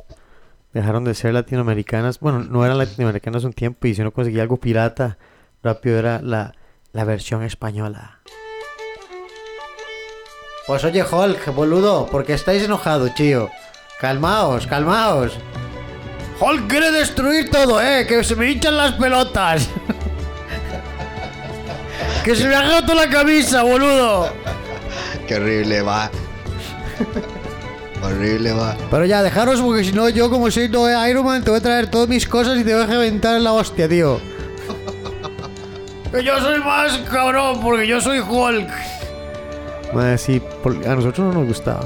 dejaron de ser latinoamericanas. Bueno, no eran latinoamericanas un tiempo y si uno conseguía algo pirata, rápido era la, la versión española. Pues oye, Hulk, boludo, ¿por qué estáis enojados, tío? Calmaos, calmaos. Hulk quiere destruir todo, eh, que se me hinchan las pelotas. que se me ha roto la camisa, boludo. Qué horrible va. Horrible va. Pero ya, dejaros porque si no, yo como soy no Iron Man, te voy a traer todas mis cosas y te voy a reventar en la hostia, tío. que yo soy más cabrón porque yo soy Hulk. Madre, sí, a nosotros no nos gustaba.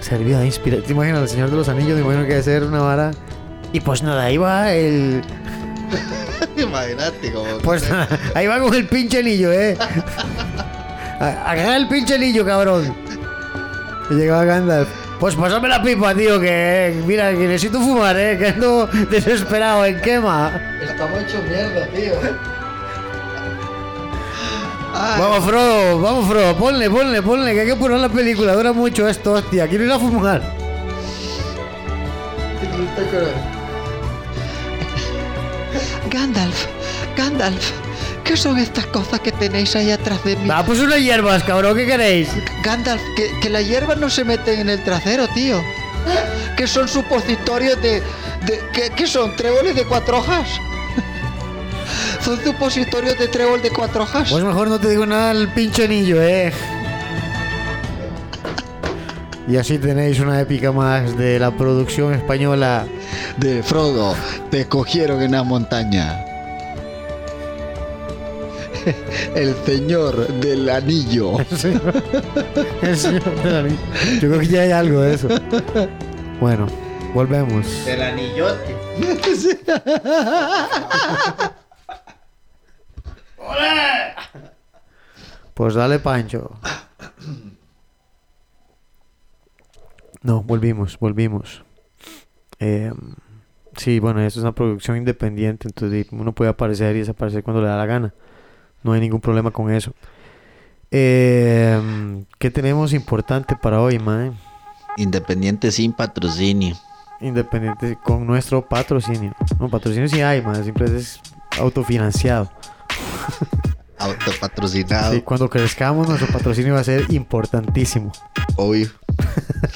Servía de inspiración. ¿Te imaginas el Señor de los Anillos? Me imagino que debe ser una vara. Y pues nada, ahí va el. Imagínate como. Pues nada, ahí va con el pinche anillo, eh. A- Agarra el pinche anillo, cabrón. Y llegaba Gandalf. Pues pásame la pipa, tío, que mira, que necesito fumar, eh, que ando desesperado en quema. Estamos hechos mierda, tío. Ay, Vamos, Frodo, vamos, Frodo, ponle, ponle, ponle, que hay que apurar la película, dura mucho esto, hostia, quiero ir a fumar. Gandalf, Gandalf, ¿qué son estas cosas que tenéis ahí atrás de mí? Va, pues unas hierbas, cabrón, ¿qué queréis? Gandalf, que, que las hierbas no se meten en el trasero, tío. Que son supositorios de. de ¿qué, qué son? ¿Tréboles de cuatro hojas? son supositorios de trébol de cuatro hojas. Pues mejor no te digo nada al pinche anillo, eh. Y así tenéis una épica más de la producción española. De Frodo, te cogieron en la montaña. El señor del anillo. El señor- el señor del anillo. Yo creo que ya hay algo de eso. Bueno, volvemos. Del anillote. Pues dale, Pancho. No, volvimos, volvimos. Eh, sí, bueno, esto es una producción independiente, entonces uno puede aparecer y desaparecer cuando le da la gana. No hay ningún problema con eso. Eh, ¿Qué tenemos importante para hoy, mae? Independiente sin patrocinio. Independiente con nuestro patrocinio. No, patrocinio sí hay, mae, siempre es autofinanciado. Autopatrocinado, Sí, cuando crezcamos, nuestro patrocinio va a ser importantísimo. obvio.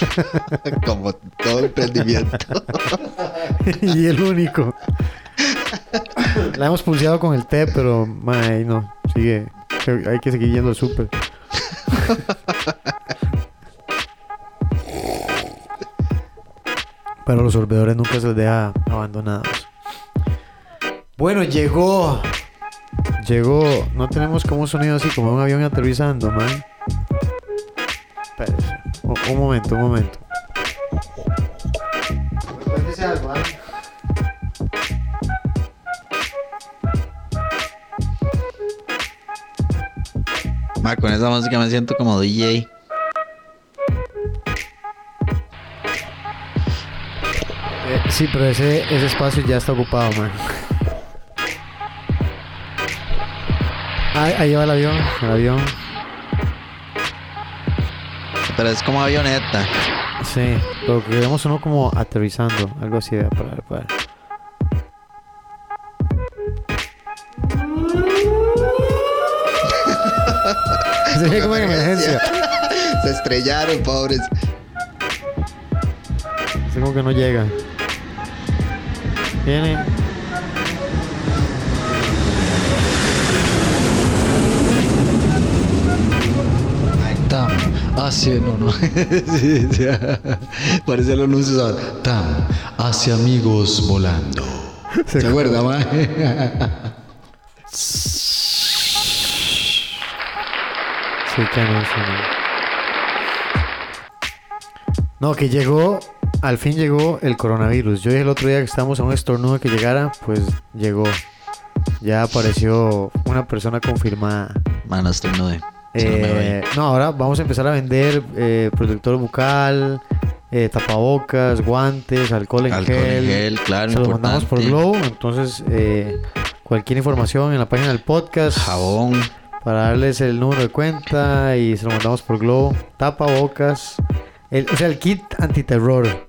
Como todo emprendimiento. y el único. La hemos pulseado con el té, pero mae, no, sigue. Hay que seguir yendo súper. Pero los sorbedores nunca se les deja abandonados. Bueno, llegó. Llegó. No tenemos como un sonido así como un avión aterrizando, man. Espérese. Un, momento, un momento. ¿ah? Ma, con esa música me siento como DJ. Eh, sí, pero ese, ese espacio ya está ocupado, man. Ahí, ahí va el avión, el avión. Pero es como avioneta. Sí, lo que queremos uno como aterrizando, algo así, vea, para para Sería como en emergencia. Se estrellaron, pobres. Es como que no llega. Viene. Tam, hacia. No, no. Sí, sí. Parece el anuncio. ¿sabes? Tam, hacia amigos volando. ¿Se acuerda, ma? Sí, que no, sí, no. No, que llegó, al fin llegó el coronavirus. Yo dije el otro día que estábamos a un estornudo que llegara, pues llegó. Ya apareció una persona confirmada. Mano, estoy nude. Si no me Eh, no, ahora vamos a empezar a vender eh, protector bucal, eh, tapabocas, guantes, alcohol en Alcohol en gel. gel, claro, Se lo mandamos por importante. Glow. Entonces, eh, cualquier información en la página del podcast Jabón. Para darles el número de cuenta y se lo mandamos por Globo. Tapabocas, El, o sea, el kit antiterror.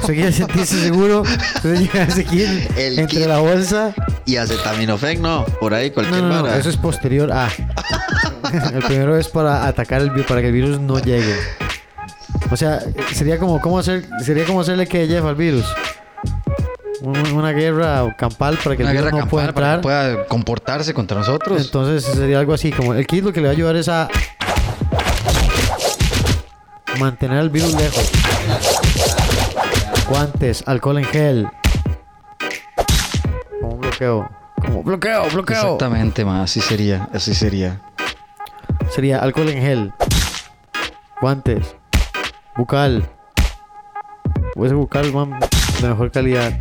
Usted quiere sentirse seguro, entonces llega ese kit El entre kit. la bolsa. Y acetaminofén, no, por ahí cualquier no, eso es posterior a. el primero es para atacar el virus, para que el virus no llegue. O sea, sería como, ¿cómo hacer, sería como hacerle que lleve al virus. Un- Una guerra campal para que Una el virus no pueda para entrar. que pueda comportarse contra nosotros. Entonces sería algo así, como el kit lo que le va a ayudar es a mantener al virus lejos. Guantes, alcohol en gel. Como un bloqueo. Como bloqueo, bloqueo. Exactamente, ma, así sería, así sería. Sería alcohol en gel. Guantes. Bucal. O ese bucal, man, de mejor calidad.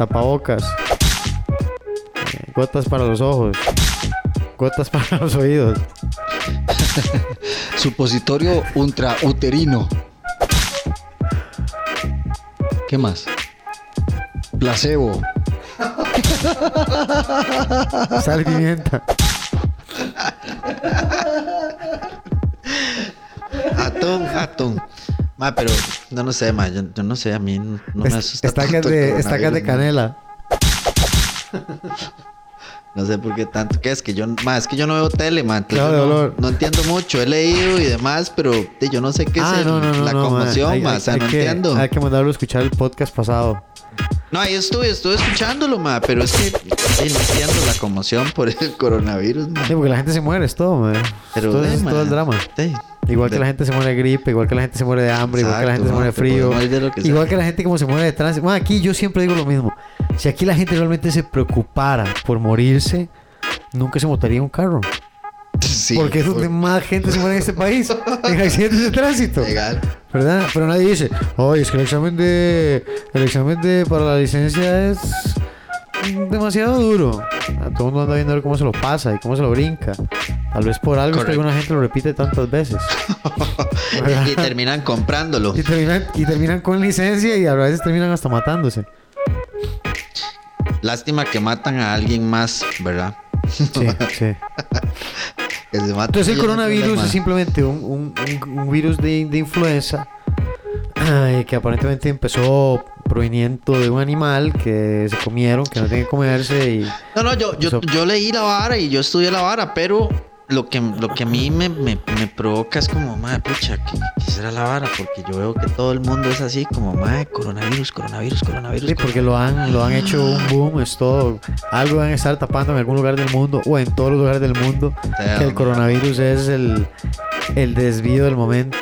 Tapabocas. Eh, gotas para los ojos. Gotas para los oídos. Supositorio ultrauterino. ¿Qué más? Placebo. Sal pimienta. Atún, atún. Ma, pero no, no sé, ma, yo, yo no sé, a mí no, no me asusta Estacas de, estacas de canela. ma. No sé por qué tanto. ¿Qué es que yo, ma, es que yo no veo tele, ma, Claro, yo no, no entiendo mucho. He leído y demás, pero yo no sé qué Ah, es no, no, la ma. conmoción, Hay- ma, hay- o sea, hay no que- entiendo. Hay que mandarlo a escuchar el podcast pasado. No, ahí estuve, estuve escuchándolo, ma, pero es que sí, no entiendo la conmoción por el coronavirus, ma. Sí, porque la gente se muere, es todo, man. Pero, todo, eh, es ma, todo el drama. sí. Igual que la gente se muere de gripe, igual que la gente se muere de hambre, igual que la gente se muere de frío. sea. Igual que la gente como se muere de tránsito. Bueno, aquí yo siempre digo lo mismo. Si aquí la gente realmente se preocupara por morirse, nunca se montaría un carro. Sí, porque es donde más gente se muere en este país. en accidentes de tránsito. Legal. ¿Verdad? Pero nadie dice, oye, es que el examen de. El examen de para la licencia es demasiado duro. A todo el mundo anda viendo a ver cómo se lo pasa y cómo se lo brinca. Tal vez por algo es que Correcto. alguna gente lo repite tantas veces. y, terminan comprándolo. Y terminan, y terminan con licencia y a veces terminan hasta matándose. Lástima que matan a alguien más, ¿verdad? Sí, sí. Entonces el coronavirus es simplemente un, un- un- un virus de, de influenza ay, que aparentemente empezó proveniendo de un animal que se comieron, que no tiene que comerse y... No, no, yo, yo, yo leí la vara y yo estudié la vara, pero lo que, lo que a mí me, me, me provoca es como, madre, pucha, ¿qué, qué será la vara? Porque yo veo que todo el mundo es así, como, madre, coronavirus, coronavirus, coronavirus. Sí, porque lo han, lo han hecho un boom, es todo. Algo van a estar tapando en algún lugar del mundo o en todos los lugares del mundo. Que el coronavirus es el, el desvío del momento.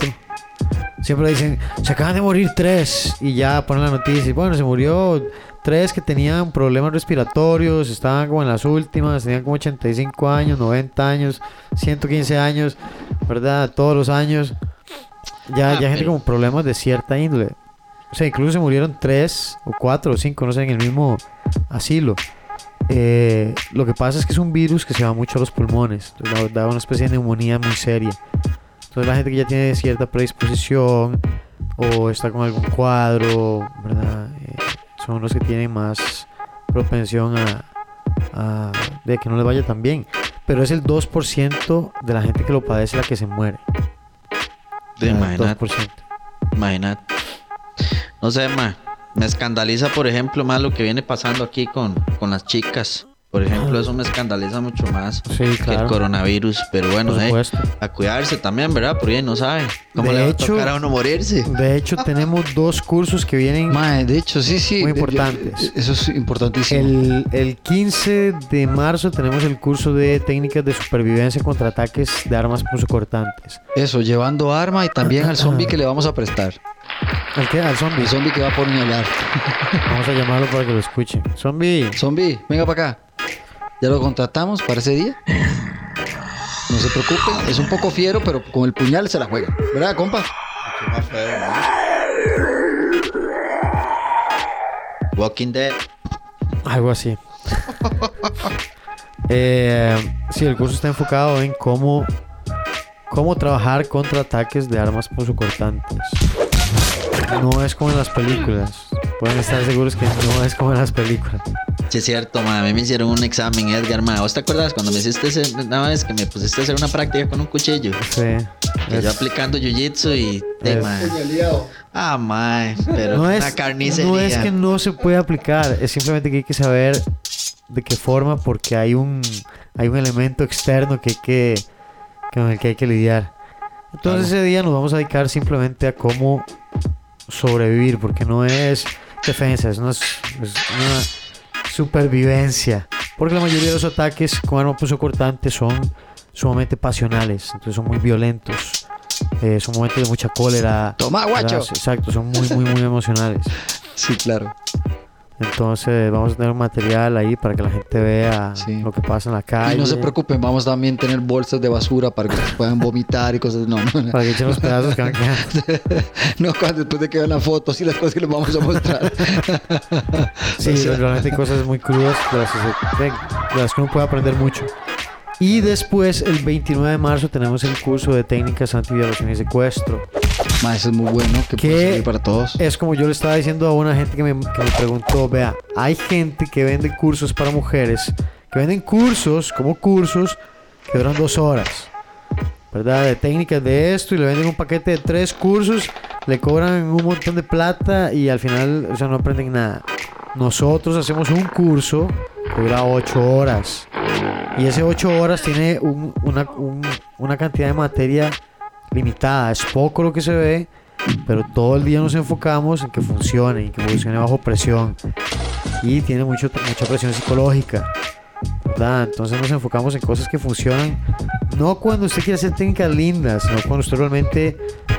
Siempre dicen, se acaban de morir tres. Y ya ponen la noticia. y Bueno, se murió tres que tenían problemas respiratorios. Estaban como en las últimas. Tenían como 85 años, 90 años, 115 años. ¿Verdad? Todos los años. Ya, Ah, ya gente con problemas de cierta índole. O sea, incluso se murieron tres o cuatro o cinco, no sé, en el mismo asilo. Eh, lo que pasa es que es un virus que se va mucho a los pulmones. Da una especie de neumonía muy seria. Entonces la gente que ya tiene cierta predisposición o está con algún cuadro, ¿verdad? Eh, son los que tienen más propensión a, a- de que no les vaya tan bien. Pero es el 2% de la gente que lo padece la que se muere. Sea, Imagínate, 2%. imagínate. No sé, ma, me escandaliza, por ejemplo, más lo que viene pasando aquí con, con las chicas. Por ejemplo, eso me escandaliza mucho más Sí, que el coronavirus. Pero bueno, eh, a cuidarse también, ¿verdad? Porque no sabe cómo De le va hecho- a tocar a uno morirse. De hecho, tenemos dos cursos que vienen Mae, de hecho, sí, sí. Muy yo- importantes. Eso es importantísimo. El, el 15 de marzo tenemos el curso de técnicas de supervivencia contra ataques de armas punzocortantes. Eso, llevando arma y también al zombie que le vamos a prestar. ¿El qué? Al zombie. El zombie que va a puñalar. Vamos a llamarlo para que lo escuchen. Zombie. Zombie, venga para acá. Ya lo contratamos para ese día. No se preocupen, es un poco fiero, pero con el puñal se la juega. ¿Verdad, compa? Walking Dead. Algo así. Eh, sí, el curso está enfocado en cómo, cómo trabajar contra ataques de armas punzocortantes. No es como en las películas. Pueden estar seguros que no es como en las películas. Sí, es cierto, ma. A mí me hicieron un examen, Edgar, ma. ¿Vos te acuerdas cuando me hiciste ese- una vez que me pusiste a hacer una práctica con un cuchillo? Sí. Que yo Es- aplicando jiu-jitsu y. Es- mae. Ah, mae. Pero no una es, carnicería. no es que no se puede aplicar, es simplemente que hay que saber de qué forma porque hay un, hay un elemento externo que hay que, con el que hay que lidiar. Entonces ese día nos vamos a dedicar simplemente a cómo sobrevivir porque no es defensa, es una, es una supervivencia. Porque la mayoría de los ataques con arma punzo cortante son sumamente pasionales, entonces son muy violentos. Eh, son momentos de mucha cólera. Toma, guacho. ¿verdad? Exacto, son muy, muy, muy emocionales. Sí, claro. Entonces vamos a tener un material ahí para que la gente vea Sí. lo que pasa en la calle. Y no se preocupen, vamos también a tener bolsas de basura para que ustedes puedan vomitar y cosas. No, no, Para que echen los pedazos que van quedando. no cuando después de que vean las fotos y las cosas que les vamos a mostrar. Sí, realmente hay cosas muy crudas de las, se- de las que uno puede aprender mucho. Y después, el 29 de marzo, tenemos el curso de técnicas antiviolación y secuestro. Ma, eso es muy bueno, que puede servir para todos. Es como yo le estaba diciendo a una gente que me, que me preguntó, vea, hay gente que vende cursos para mujeres, que venden cursos como cursos que duran dos horas, ¿verdad? De técnicas de esto y le venden un paquete de tres cursos, le cobran un montón de plata y al final, o sea, no aprenden nada. Nosotros hacemos un curso que dura ocho horas y ese ocho horas tiene un- una, un- una cantidad de materia limitada, es poco lo que se ve, pero todo el día nos enfocamos en que funcione y que funcione bajo presión. Y tiene mucho, mucha presión psicológica ¿verdad? entonces nos enfocamos en cosas que funcionan no cuando usted quiere hacer técnicas lindas sino cuando usted realmente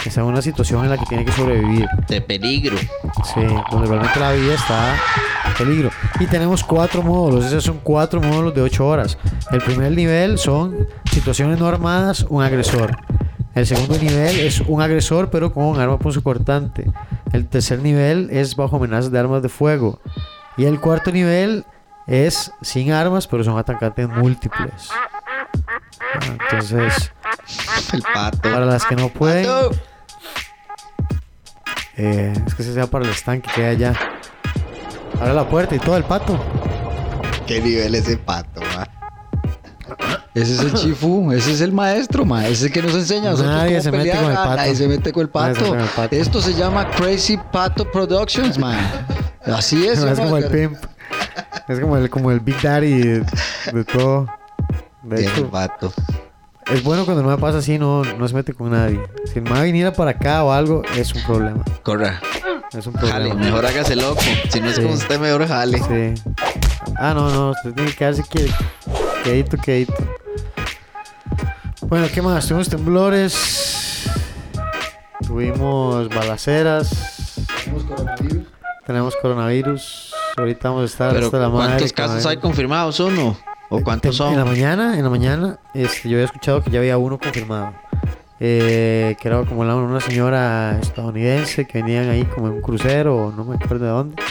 está en una situación en la que tiene que sobrevivir. De peligro. sí, donde realmente la vida está en peligro. Y tenemos cuatro módulos esos son cuatro módulos de ocho horas. El primer nivel son situaciones no armadas un agresor el segundo nivel es un agresor pero con un arma punzocortante. El tercer nivel es bajo amenazas de armas de fuego. Y el cuarto nivel es sin armas pero son atacantes múltiples. Entonces, El pato. para las que no pueden, eh, es que se sea para el estanque que hay allá. Abre la puerta y todo el pato. ¿Qué nivel ese pato, ma? Ese es el chifu, ese es el maestro, ma. Ese es el que nos enseña a nosotros Nadie se mete con el Ah, pato. Nadie se mete con el pato. mete con el pato. Esto se llama Crazy Pato Productions, man. Así es. Es ¿no? como el pimp. Es como el, como el Big Daddy de, de todo. De pato. Es bueno cuando no me pasa así, no, no se mete con nadie. Si me va a venir para acá o algo, es un problema. Corra. Es un Jale, problema. mejor hágase loco. Si no es Sí. como usted, mejor jale. Sí. Ah, no, no, usted tiene que quedarse qui- quedito, quedito. Bueno, ¿qué más? Tuvimos temblores. Tuvimos balaceras. Tenemos coronavirus. Ahorita vamos a estar Pero, hasta la madre. ¿cuántos casos hay confirmados? ¿Uno? ¿O cuántos En la son? mañana, en la mañana, este, yo había escuchado que ya había uno confirmado. Eh, que era como la- una señora estadounidense que venían ahí como en un crucero, no me acuerdo de dónde.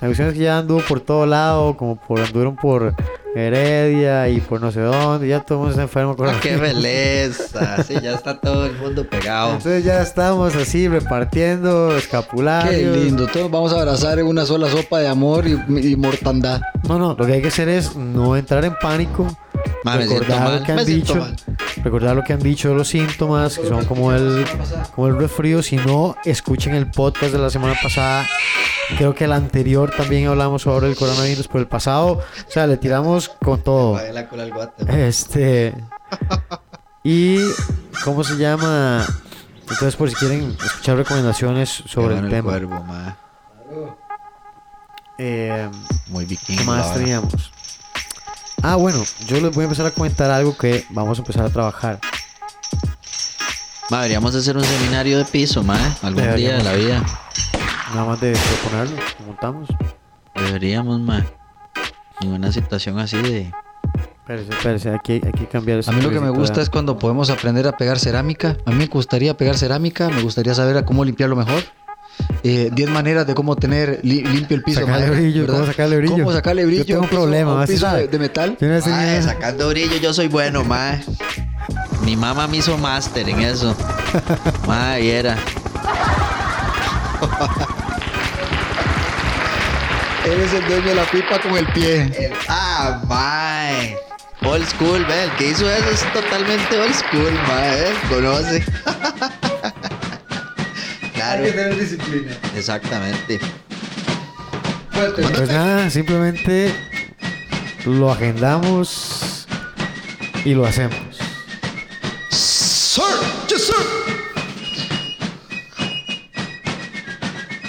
La cuestión es que ya anduvo por todo lado, como por anduvieron por Heredia y por no sé dónde, ya todo el mundo está enfermo con Ah, ¡Qué belleza! Sí, ya está todo el mundo pegado. Entonces ya estamos así repartiendo escapularios. Qué lindo. Todos vamos a abrazar en una sola sopa de amor y, y mortandad. No, no, lo que hay que hacer es no entrar en pánico. Recordar lo que han dicho. Recordar lo que han dicho de los síntomas, que son como el, como el resfrío. Si no, escuchen el podcast de la semana pasada. Creo que el anterior también hablamos sobre el coronavirus, pero el pasado, o sea, le tiramos con todo. Pague la cola al guate. Este. Y. ¿Cómo se llama? Entonces, por si quieren escuchar recomendaciones sobre el tema. cuervo, ma. Eh, Muy vikingo. ¿Qué más teníamos? Ah, bueno, yo les voy a empezar a comentar algo que vamos a empezar a trabajar. Deberíamos hacer un seminario de piso, ma. Algún día de la vida. Nada más de proponerlo, lo montamos. Deberíamos, ma. En una situación así de. Espérese, espérese, aquí hay que cambiar A mí lo que me gusta es cuando podemos aprender a pegar cerámica. A mí me gustaría pegar cerámica, me gustaría saber a cómo limpiarlo mejor. 10 maneras de cómo tener li- limpio el piso. Sacarle brillo, ¿verdad? cómo sacarle brillo. ¿Cómo sacarle brillo? Yo tengo un piso- problema, un ¿sí piso de, de metal. No sé Ma, ni- sacando brillo yo soy bueno, ma. Mi mamá me hizo máster en eso. Ma, y era. Eres el dueño de la pipa con el pie. Ah, ma. Old school, ve, el que hizo eso es totalmente old school, mae, ¿eh? Conoce. claro. Hay que tener disciplina. Exactamente. Pues nada, simplemente lo agendamos y lo hacemos. Sir, yes, sir.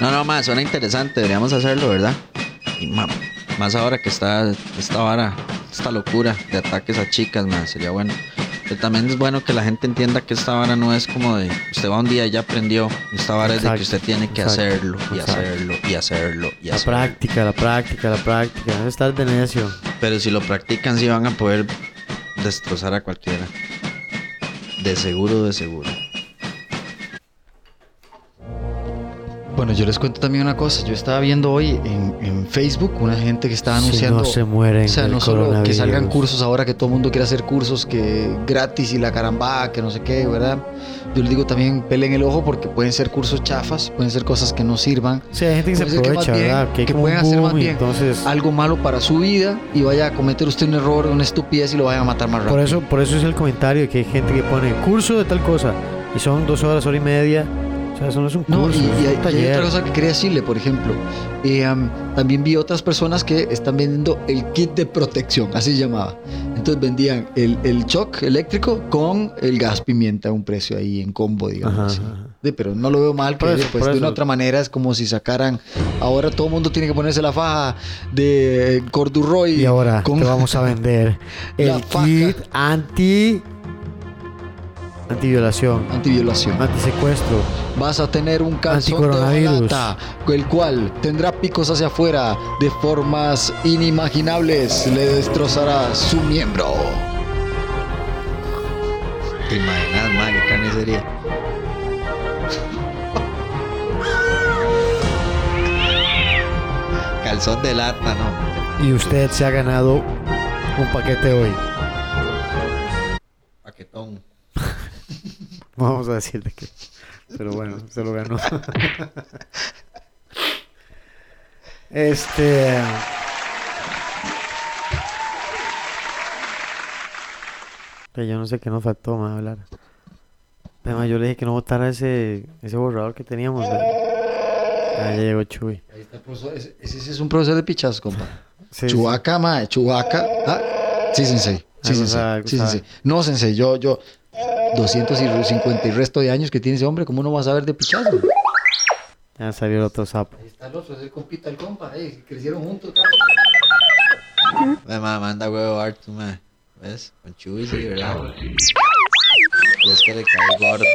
No, no, más, suena interesante, deberíamos hacerlo, ¿verdad? Y ma- más ahora que está esta vara, esta locura de ataques a chicas, más, sería bueno. También es bueno que la gente entienda que esta vara no es como de usted va un día y ya aprendió. Esta vara es de que usted tiene que exacto, hacerlo y exacto. hacerlo y hacerlo y La hacerlo. práctica, la práctica, la práctica. No estar de necio. Pero si lo practican, sí van a poder destrozar a cualquiera. De seguro, de seguro. Bueno, yo les cuento también una cosa. Yo estaba viendo hoy en, en Facebook una gente que estaba Si anunciando. no se mueren o sea, no solo que salgan cursos ahora que todo el mundo quiere hacer cursos que gratis y la caramba, que no sé qué, ¿verdad? Yo les digo también pelen el ojo porque pueden ser cursos chafas, pueden ser cosas que no sirvan. Sí, hay gente que se que aprovecha, más bien- ¿verdad? Que, que pueden hacer más bien entonces... Algo malo para su vida y vaya a cometer usted un error, una estupidez y lo vayan a matar más rápido. Por eso, por eso es el comentario que hay gente que pone curso de tal cosa y son dos horas, hora y media. Sea, eso no es un No, y, hay, y hay taller. otra cosa que quería decirle, por ejemplo, eh, am, también vi otras personas que están vendiendo el kit de protección, así se llamaba. Entonces vendían el, el shock eléctrico con el gas pimienta a un precio ahí en combo, digamos. Ajá, así. ajá. De- pero no lo veo mal, que eso, pues de una otra manera es como si sacaran, ahora todo el mundo tiene que ponerse la faja de Cordurroy. Y ahora con- te vamos a vender el kit anti antiviolación, Antiviolación. antisecuestro. Vas a tener un calzón de balata, el cual tendrá picos hacia afuera de formas inimaginables. Le destrozará su miembro. ¿Te imaginas, man? ¿Qué carne sería? Calzón de lata, ¿no? Y usted se ha ganado un paquete hoy. Vamos a decir de qué. Pero bueno, se lo ganó. Este. Que yo no sé qué nos faltó más hablar. Además, yo le dije que no votara ese, ese borrador que teníamos. Ah, ya llegó Chuy. Ahí está el profesor. Ese, ese es un profesor de pichazos, compa. Sí, sí. Chubaca, mae, Chubaca. Ah, sí, sensei. Sí, sensei. sabe, Sí, sensei. No, sensei, yo, yo. 250 y resto de años que tiene ese hombre, ¿cómo no va a saber de pichazos? Ya salió el otro sapo. Ahí está el otro, es el compita, el compa, eh, crecieron juntos. Me ma- manda huevo harto, man. ¿Ves? Con Chuy, sí, ¿verdad? Y es que le cae gordo.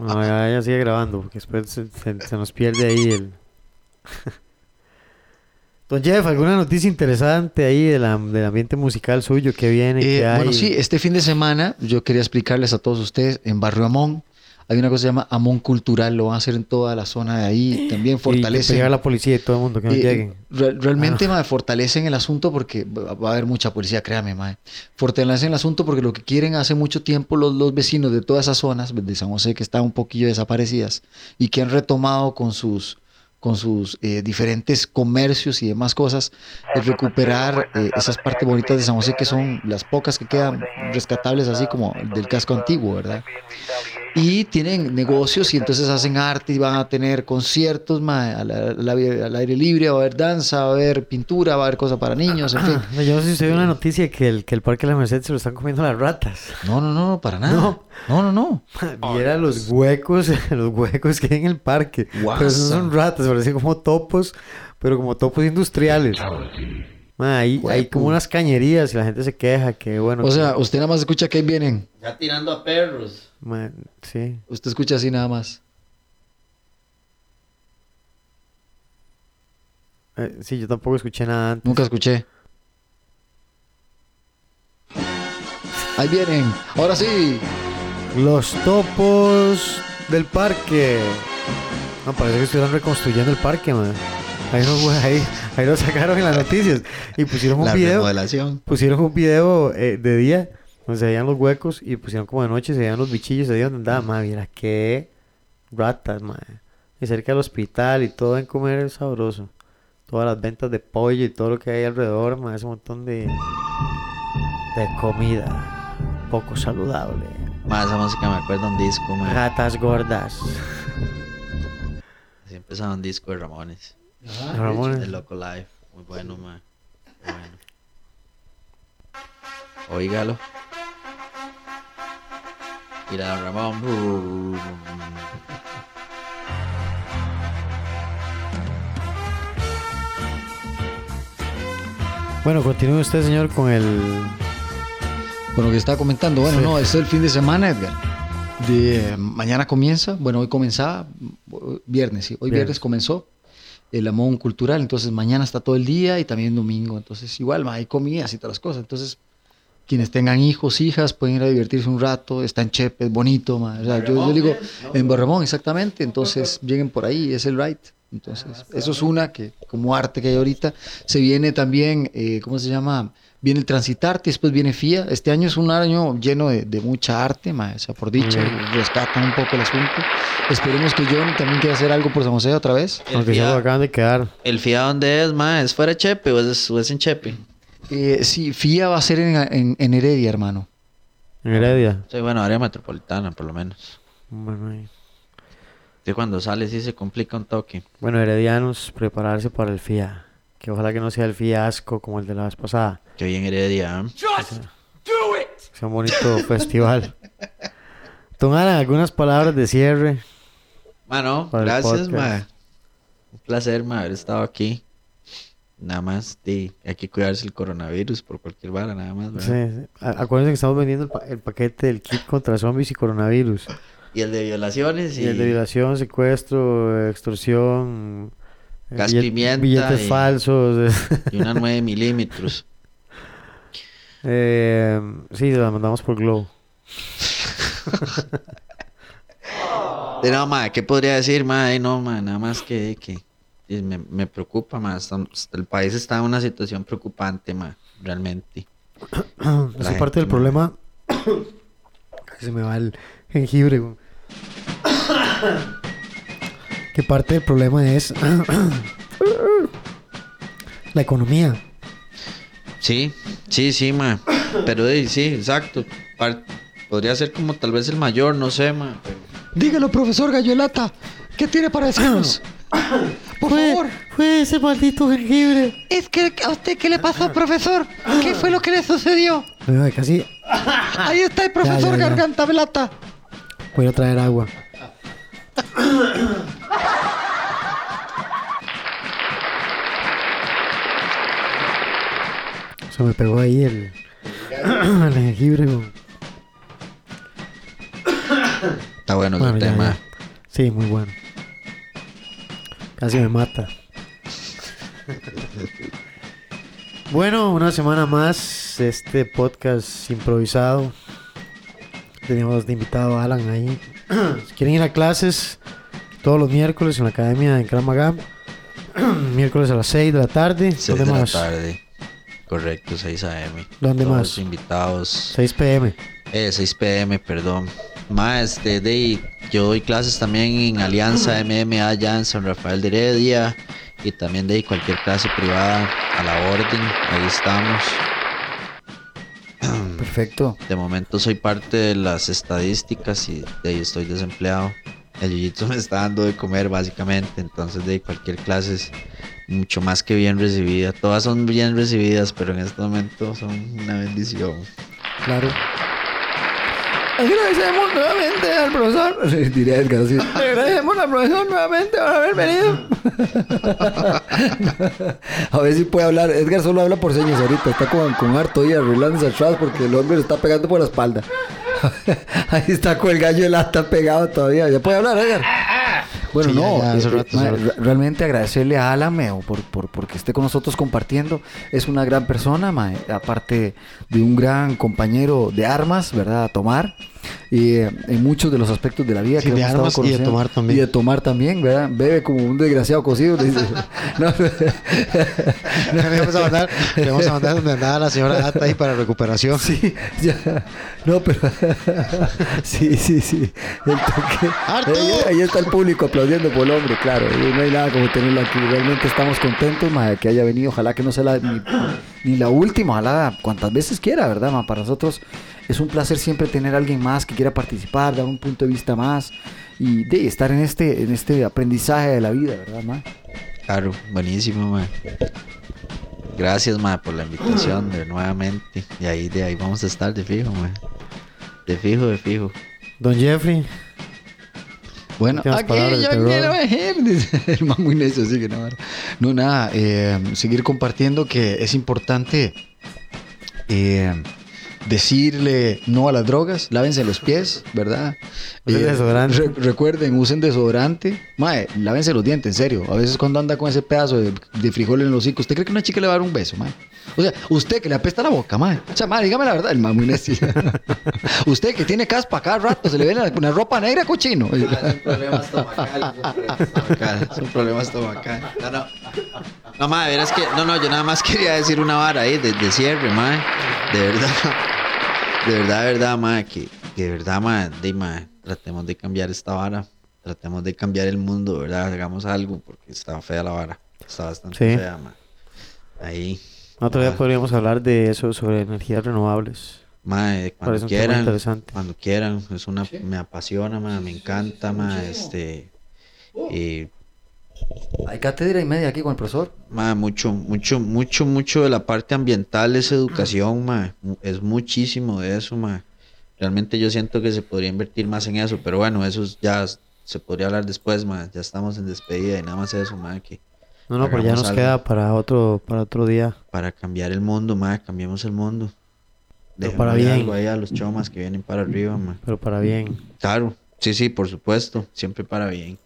No, ya, ya sigue grabando, porque después se, se- se nos pierde ahí el. Don Jeff, ¿alguna noticia interesante ahí de la- del ambiente musical suyo que viene? Eh, que hay? bueno, sí, este fin de semana yo quería explicarles a todos ustedes en Barrio Amón. Hay una cosa que se llama Amón Cultural, lo van a hacer en toda la zona de ahí. También Y fortalecen. llega la policía y todo el mundo, que no Eh, lleguen. re- realmente, Ah. mae, fortalecen el asunto porque va a haber mucha policía, créame, mae. Fortalecen el asunto porque lo que quieren hace mucho tiempo los, los vecinos de todas esas zonas, de San José, que están un poquillo desaparecidas y que han retomado con sus con sus eh, diferentes comercios y demás cosas, es recuperar eh, esas partes bonitas de San José que son las pocas que quedan rescatables, así como del casco antiguo, ¿verdad? Y tienen negocios y entonces hacen arte y van a tener conciertos mae, al, al- al aire libre, va a haber danza, va a haber pintura, va a haber cosas para niños, en fin. Ah, yo no sé si una noticia que el, que el Parque de la Merced se lo están comiendo las ratas. No, no, no, para nada. No. No, no, no. Viera los huecos, los huecos que hay en el parque. Pero esos no son ratas, parecen como topos, pero como topos industriales. Ahí hay como unas cañerías y la gente se queja que bueno. O que- sea, usted nada más escucha que ahí vienen. Ya tirando a perros. sí. Usted escucha así nada más. Eh, sí, yo tampoco escuché nada antes. Nunca escuché. Ahí vienen. Ahora sí. Los topos del parque. No, parece que estuvieran reconstruyendo el parque, man. Ahí, no, ahí, ahí lo sacaron en las noticias. Y pusieron un La video. remodelación. Pusieron un video eh, de día donde se veían los huecos y pusieron como de noche se veían los bichillos ahí donde andaba. Madre, mira qué ratas, madre. Y cerca del hospital y todo en comer es sabroso. todas las ventas de pollo y todo lo que hay alrededor, ma, ese montón de, de comida poco saludable. Ma, esa música me acuerda un disco, ma. Ratas gordas. Así empezaba un disco de Ramones. Ramones. De Loco Life. Muy bueno, ma. Muy bueno. Oígalo. Mira, Ramón. Bueno, continúe usted, señor, con el... Con lo que estaba comentando. Bueno, Sí. no, es el fin de semana, Edgar. De, mañana comienza, bueno, hoy comenzaba, viernes, sí, hoy viernes, Viernes. comenzó el Amón Cultural, entonces mañana está todo el día y también domingo, entonces igual, hay comidas y todas las cosas, entonces quienes tengan hijos, hijas, pueden ir a divertirse un rato, está en Chepe, es bonito, o sea, yo, yo digo, en Barramón, exactamente, entonces lleguen por ahí, es el right, entonces eso es una que como arte que hay ahorita, se viene también, eh, ¿cómo se llama? Viene el Transitarte, después viene FIA. Este año es un año lleno de, de mucha arte, ma, o sea, por dicha, Mm. rescatan un poco el asunto. Esperemos que Johnny también quiera hacer algo por San José otra vez. El Aunque ya FIA. lo acaban de quedar. ¿El FIA dónde es, ma? ¿Es fuera de Chepe o es, o es en Chepe? Eh, sí, FIA va a ser en, en- en Heredia, hermano. En Heredia. Sí, bueno, área metropolitana, por lo menos. Bueno, ahí. Que cuando sale sí se complica un toque. Bueno, heredianos, prepararse para el FIA. Que ojalá que no sea el fiasco como el de la vez pasada. Que bien Heredia. ¿eh? Que sea un bonito festival. Alan, algunas palabras de cierre. El gracias, ma. Un placer, ma, haber estado aquí. Nada más, di, hay que cuidarse el coronavirus por cualquier vara, nada más, Sí, ¿verdad? sí. Acuérdense que estamos vendiendo el, pa- el paquete del kit contra zombies y coronavirus. Y el de violaciones y, Y el de violación, secuestro, extorsión, Gas billet- pimienta billetes y- falsos. y una 9 milímetros. eh, sí, se la mandamos por Globo. De no, ma, ¿qué podría decir, ma? Ay, no, ma, nada más que, que me, me preocupa, ma. el país está en una situación preocupante, ma, realmente. Esa gente, parte del ma. problema. Se me va el jengibre. que parte del problema es la economía. Sí, sí, sí, ma. Pero sí, exacto. Podría ser como tal vez el mayor, no sé, ma. Dígalo, profesor Gallolata. ¿Qué tiene para decirnos? Por favor. fue ese maldito jengibre. Es que a usted, ¿qué le pasó, profesor? ¿Qué fue lo que le sucedió? Ay, casi Ahí está el profesor ya, ya. Garganta Velata. voy a traer agua. Se me pegó ahí el, el jengibre. Está bueno, Bueno, el ya, tema. ya. Sí, muy bueno. Casi me mata. bueno, una semana más. Este podcast improvisado. Teníamos de invitado a Alan ahí. Si quieren ir a clases todos los miércoles en la academia de Krav Maga. miércoles a las 6 de la tarde. 6 ¿Dónde de la más? tarde. Correcto, 6 a.m. ¿Dónde Todos más? invitados. 6 pm. Eh, 6 p.m., perdón. Más, este, de, yo doy clases también en Alianza MMA allá en San Rafael de Heredia. Y también de cualquier clase privada a la orden. Ahí estamos. Perfecto. De momento soy parte de las estadísticas y de ahí estoy desempleado. El jiu me está dando de comer básicamente. Entonces de cualquier clase es mucho más que bien recibida. Todas son bien recibidas, pero en este momento son una bendición. Claro. Agradecemos nuevamente al profesor. Diría Edgar así. Agradecemos al profesor nuevamente por haber venido. A ver si puede hablar. Edgar solo habla por señas ahorita. Está con, con harto y arreglándose atrás porque el hombre le está pegando por la espalda. Ahí está con el gallo de lata pegado todavía. ¿Ya puede hablar, Edgar? Bueno, Sí, no, ya, hace eh, rato, ma- hace rato. re- realmente agradecerle a Alan Meo por, por, porque esté con nosotros compartiendo. Es una gran persona, ma, aparte de un gran compañero de armas, ¿verdad? A tomar. Y eh, en muchos de los aspectos de la vida Sí, que de hemos armas y de tomar también. Y de tomar también, ¿verdad? Bebe como un desgraciado cocido. le dice. No, Le vamos a mandar, le vamos a mandar donde andaba la señora Data ahí para recuperación. Sí, ya. No, pero. sí, sí, sí. El toque. ¡Harto! Ahí, ahí está el público aplaudiendo. Respondiendo por el hombre, claro. No hay nada como tenerlo aquí. Realmente estamos contentos, ma, de que haya venido. Ojalá que no sea la, ni, ni la última, ojalá cuantas veces quiera, ¿verdad, ma? Para nosotros es un placer siempre tener a alguien más que quiera participar, dar un punto de vista más y de estar en este, en este aprendizaje de la vida, ¿verdad, ma? Claro, buenísimo, ma. Gracias, ma, por la invitación de nuevamente. Y ahí de ahí vamos a estar de fijo, ma. De fijo, de fijo. Don Jeffrey, Bueno, aquí yo quiero ver, dice el man muy necio, así que no, no nada, eh, seguir compartiendo que es importante eh, decirle no a las drogas, lávense los pies, ¿verdad? Eh, desodorante. re- recuerden, usen desodorante, mae, lávense los dientes, en serio, a veces cuando anda con ese pedazo de, de frijol en los hocico, ¿usted cree que una chica le va a dar un beso, mae? O sea, usted que le apesta la boca, mae, o sea, mae, dígame la verdad, el man muy necio. usted que tiene caspa cada rato, se le ve la- una ropa negra cochino. Es un problema estomacal. Es un problema estomacal. No, no. No, madre, verás que. No, no, yo nada más quería decir una vara ahí de, de cierre, madre. De verdad. De verdad, de verdad, madre. Que, que de verdad, madre. De, madre, tratemos de cambiar esta vara. Tratemos de cambiar el mundo, ¿verdad? Hagamos algo porque está fea la vara. Está bastante Sí. fea, madre. Ahí. otro día podríamos hablar de eso, sobre energías renovables. Mae, Parece cuando quieran, interesante. cuando quieran, es una, me apasiona, mae, me encanta, mae, este, y Hay cátedra y media aquí con el profesor. mae, mucho, mucho, mucho, mucho de la parte ambiental es educación, mu- es muchísimo de eso, mae. Realmente yo siento que se podría invertir más en eso, pero bueno, eso es- ya se podría hablar después, mae, ya estamos en despedida y nada más eso, mae, que No, no, pero ya Hagamos nos algo. queda para otro, para otro día. para cambiar el mundo, mae, cambiemos el mundo. Pero para bien. algo ahí a los chomas que vienen para arriba, mae. Pero para bien. Claro, sí, sí, por supuesto, siempre para bien.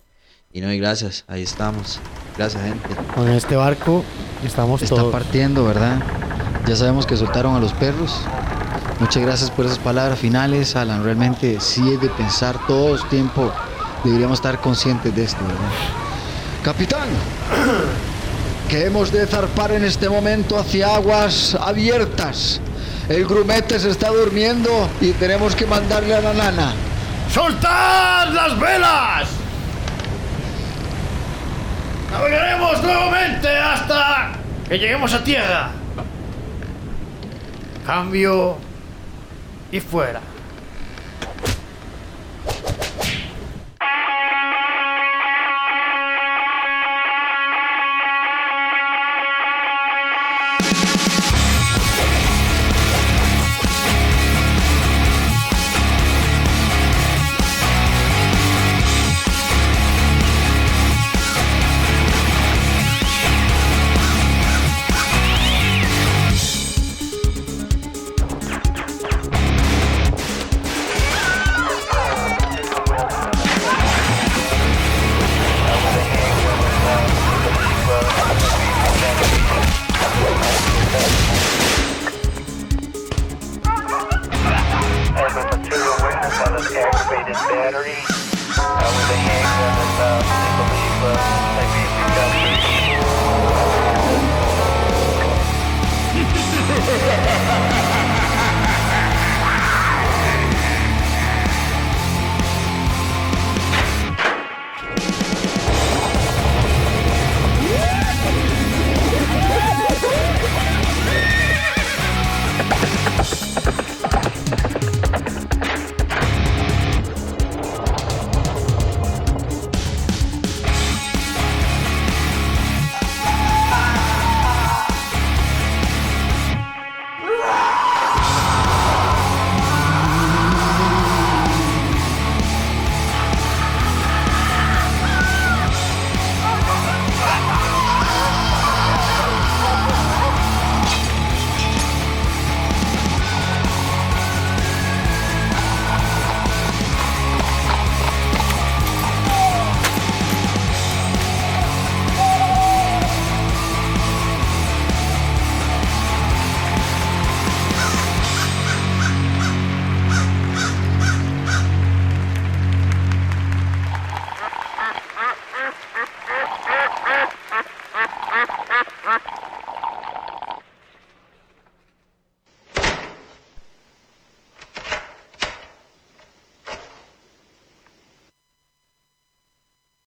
Y no, y gracias, ahí estamos. Gracias, gente. Con este barco estamos Está todos. partiendo, ¿verdad? Ya sabemos que soltaron a los perros. Muchas gracias por esas palabras finales, Alan. Realmente sí es de pensar todo el tiempo. Deberíamos estar conscientes de esto, ¿verdad? Capitán, que hemos de zarpar en este momento hacia aguas abiertas. El grumete se está durmiendo y tenemos que mandarle a la nana. ¡Soltad las velas! Navegaremos nuevamente hasta que lleguemos a tierra. Cambio y fuera.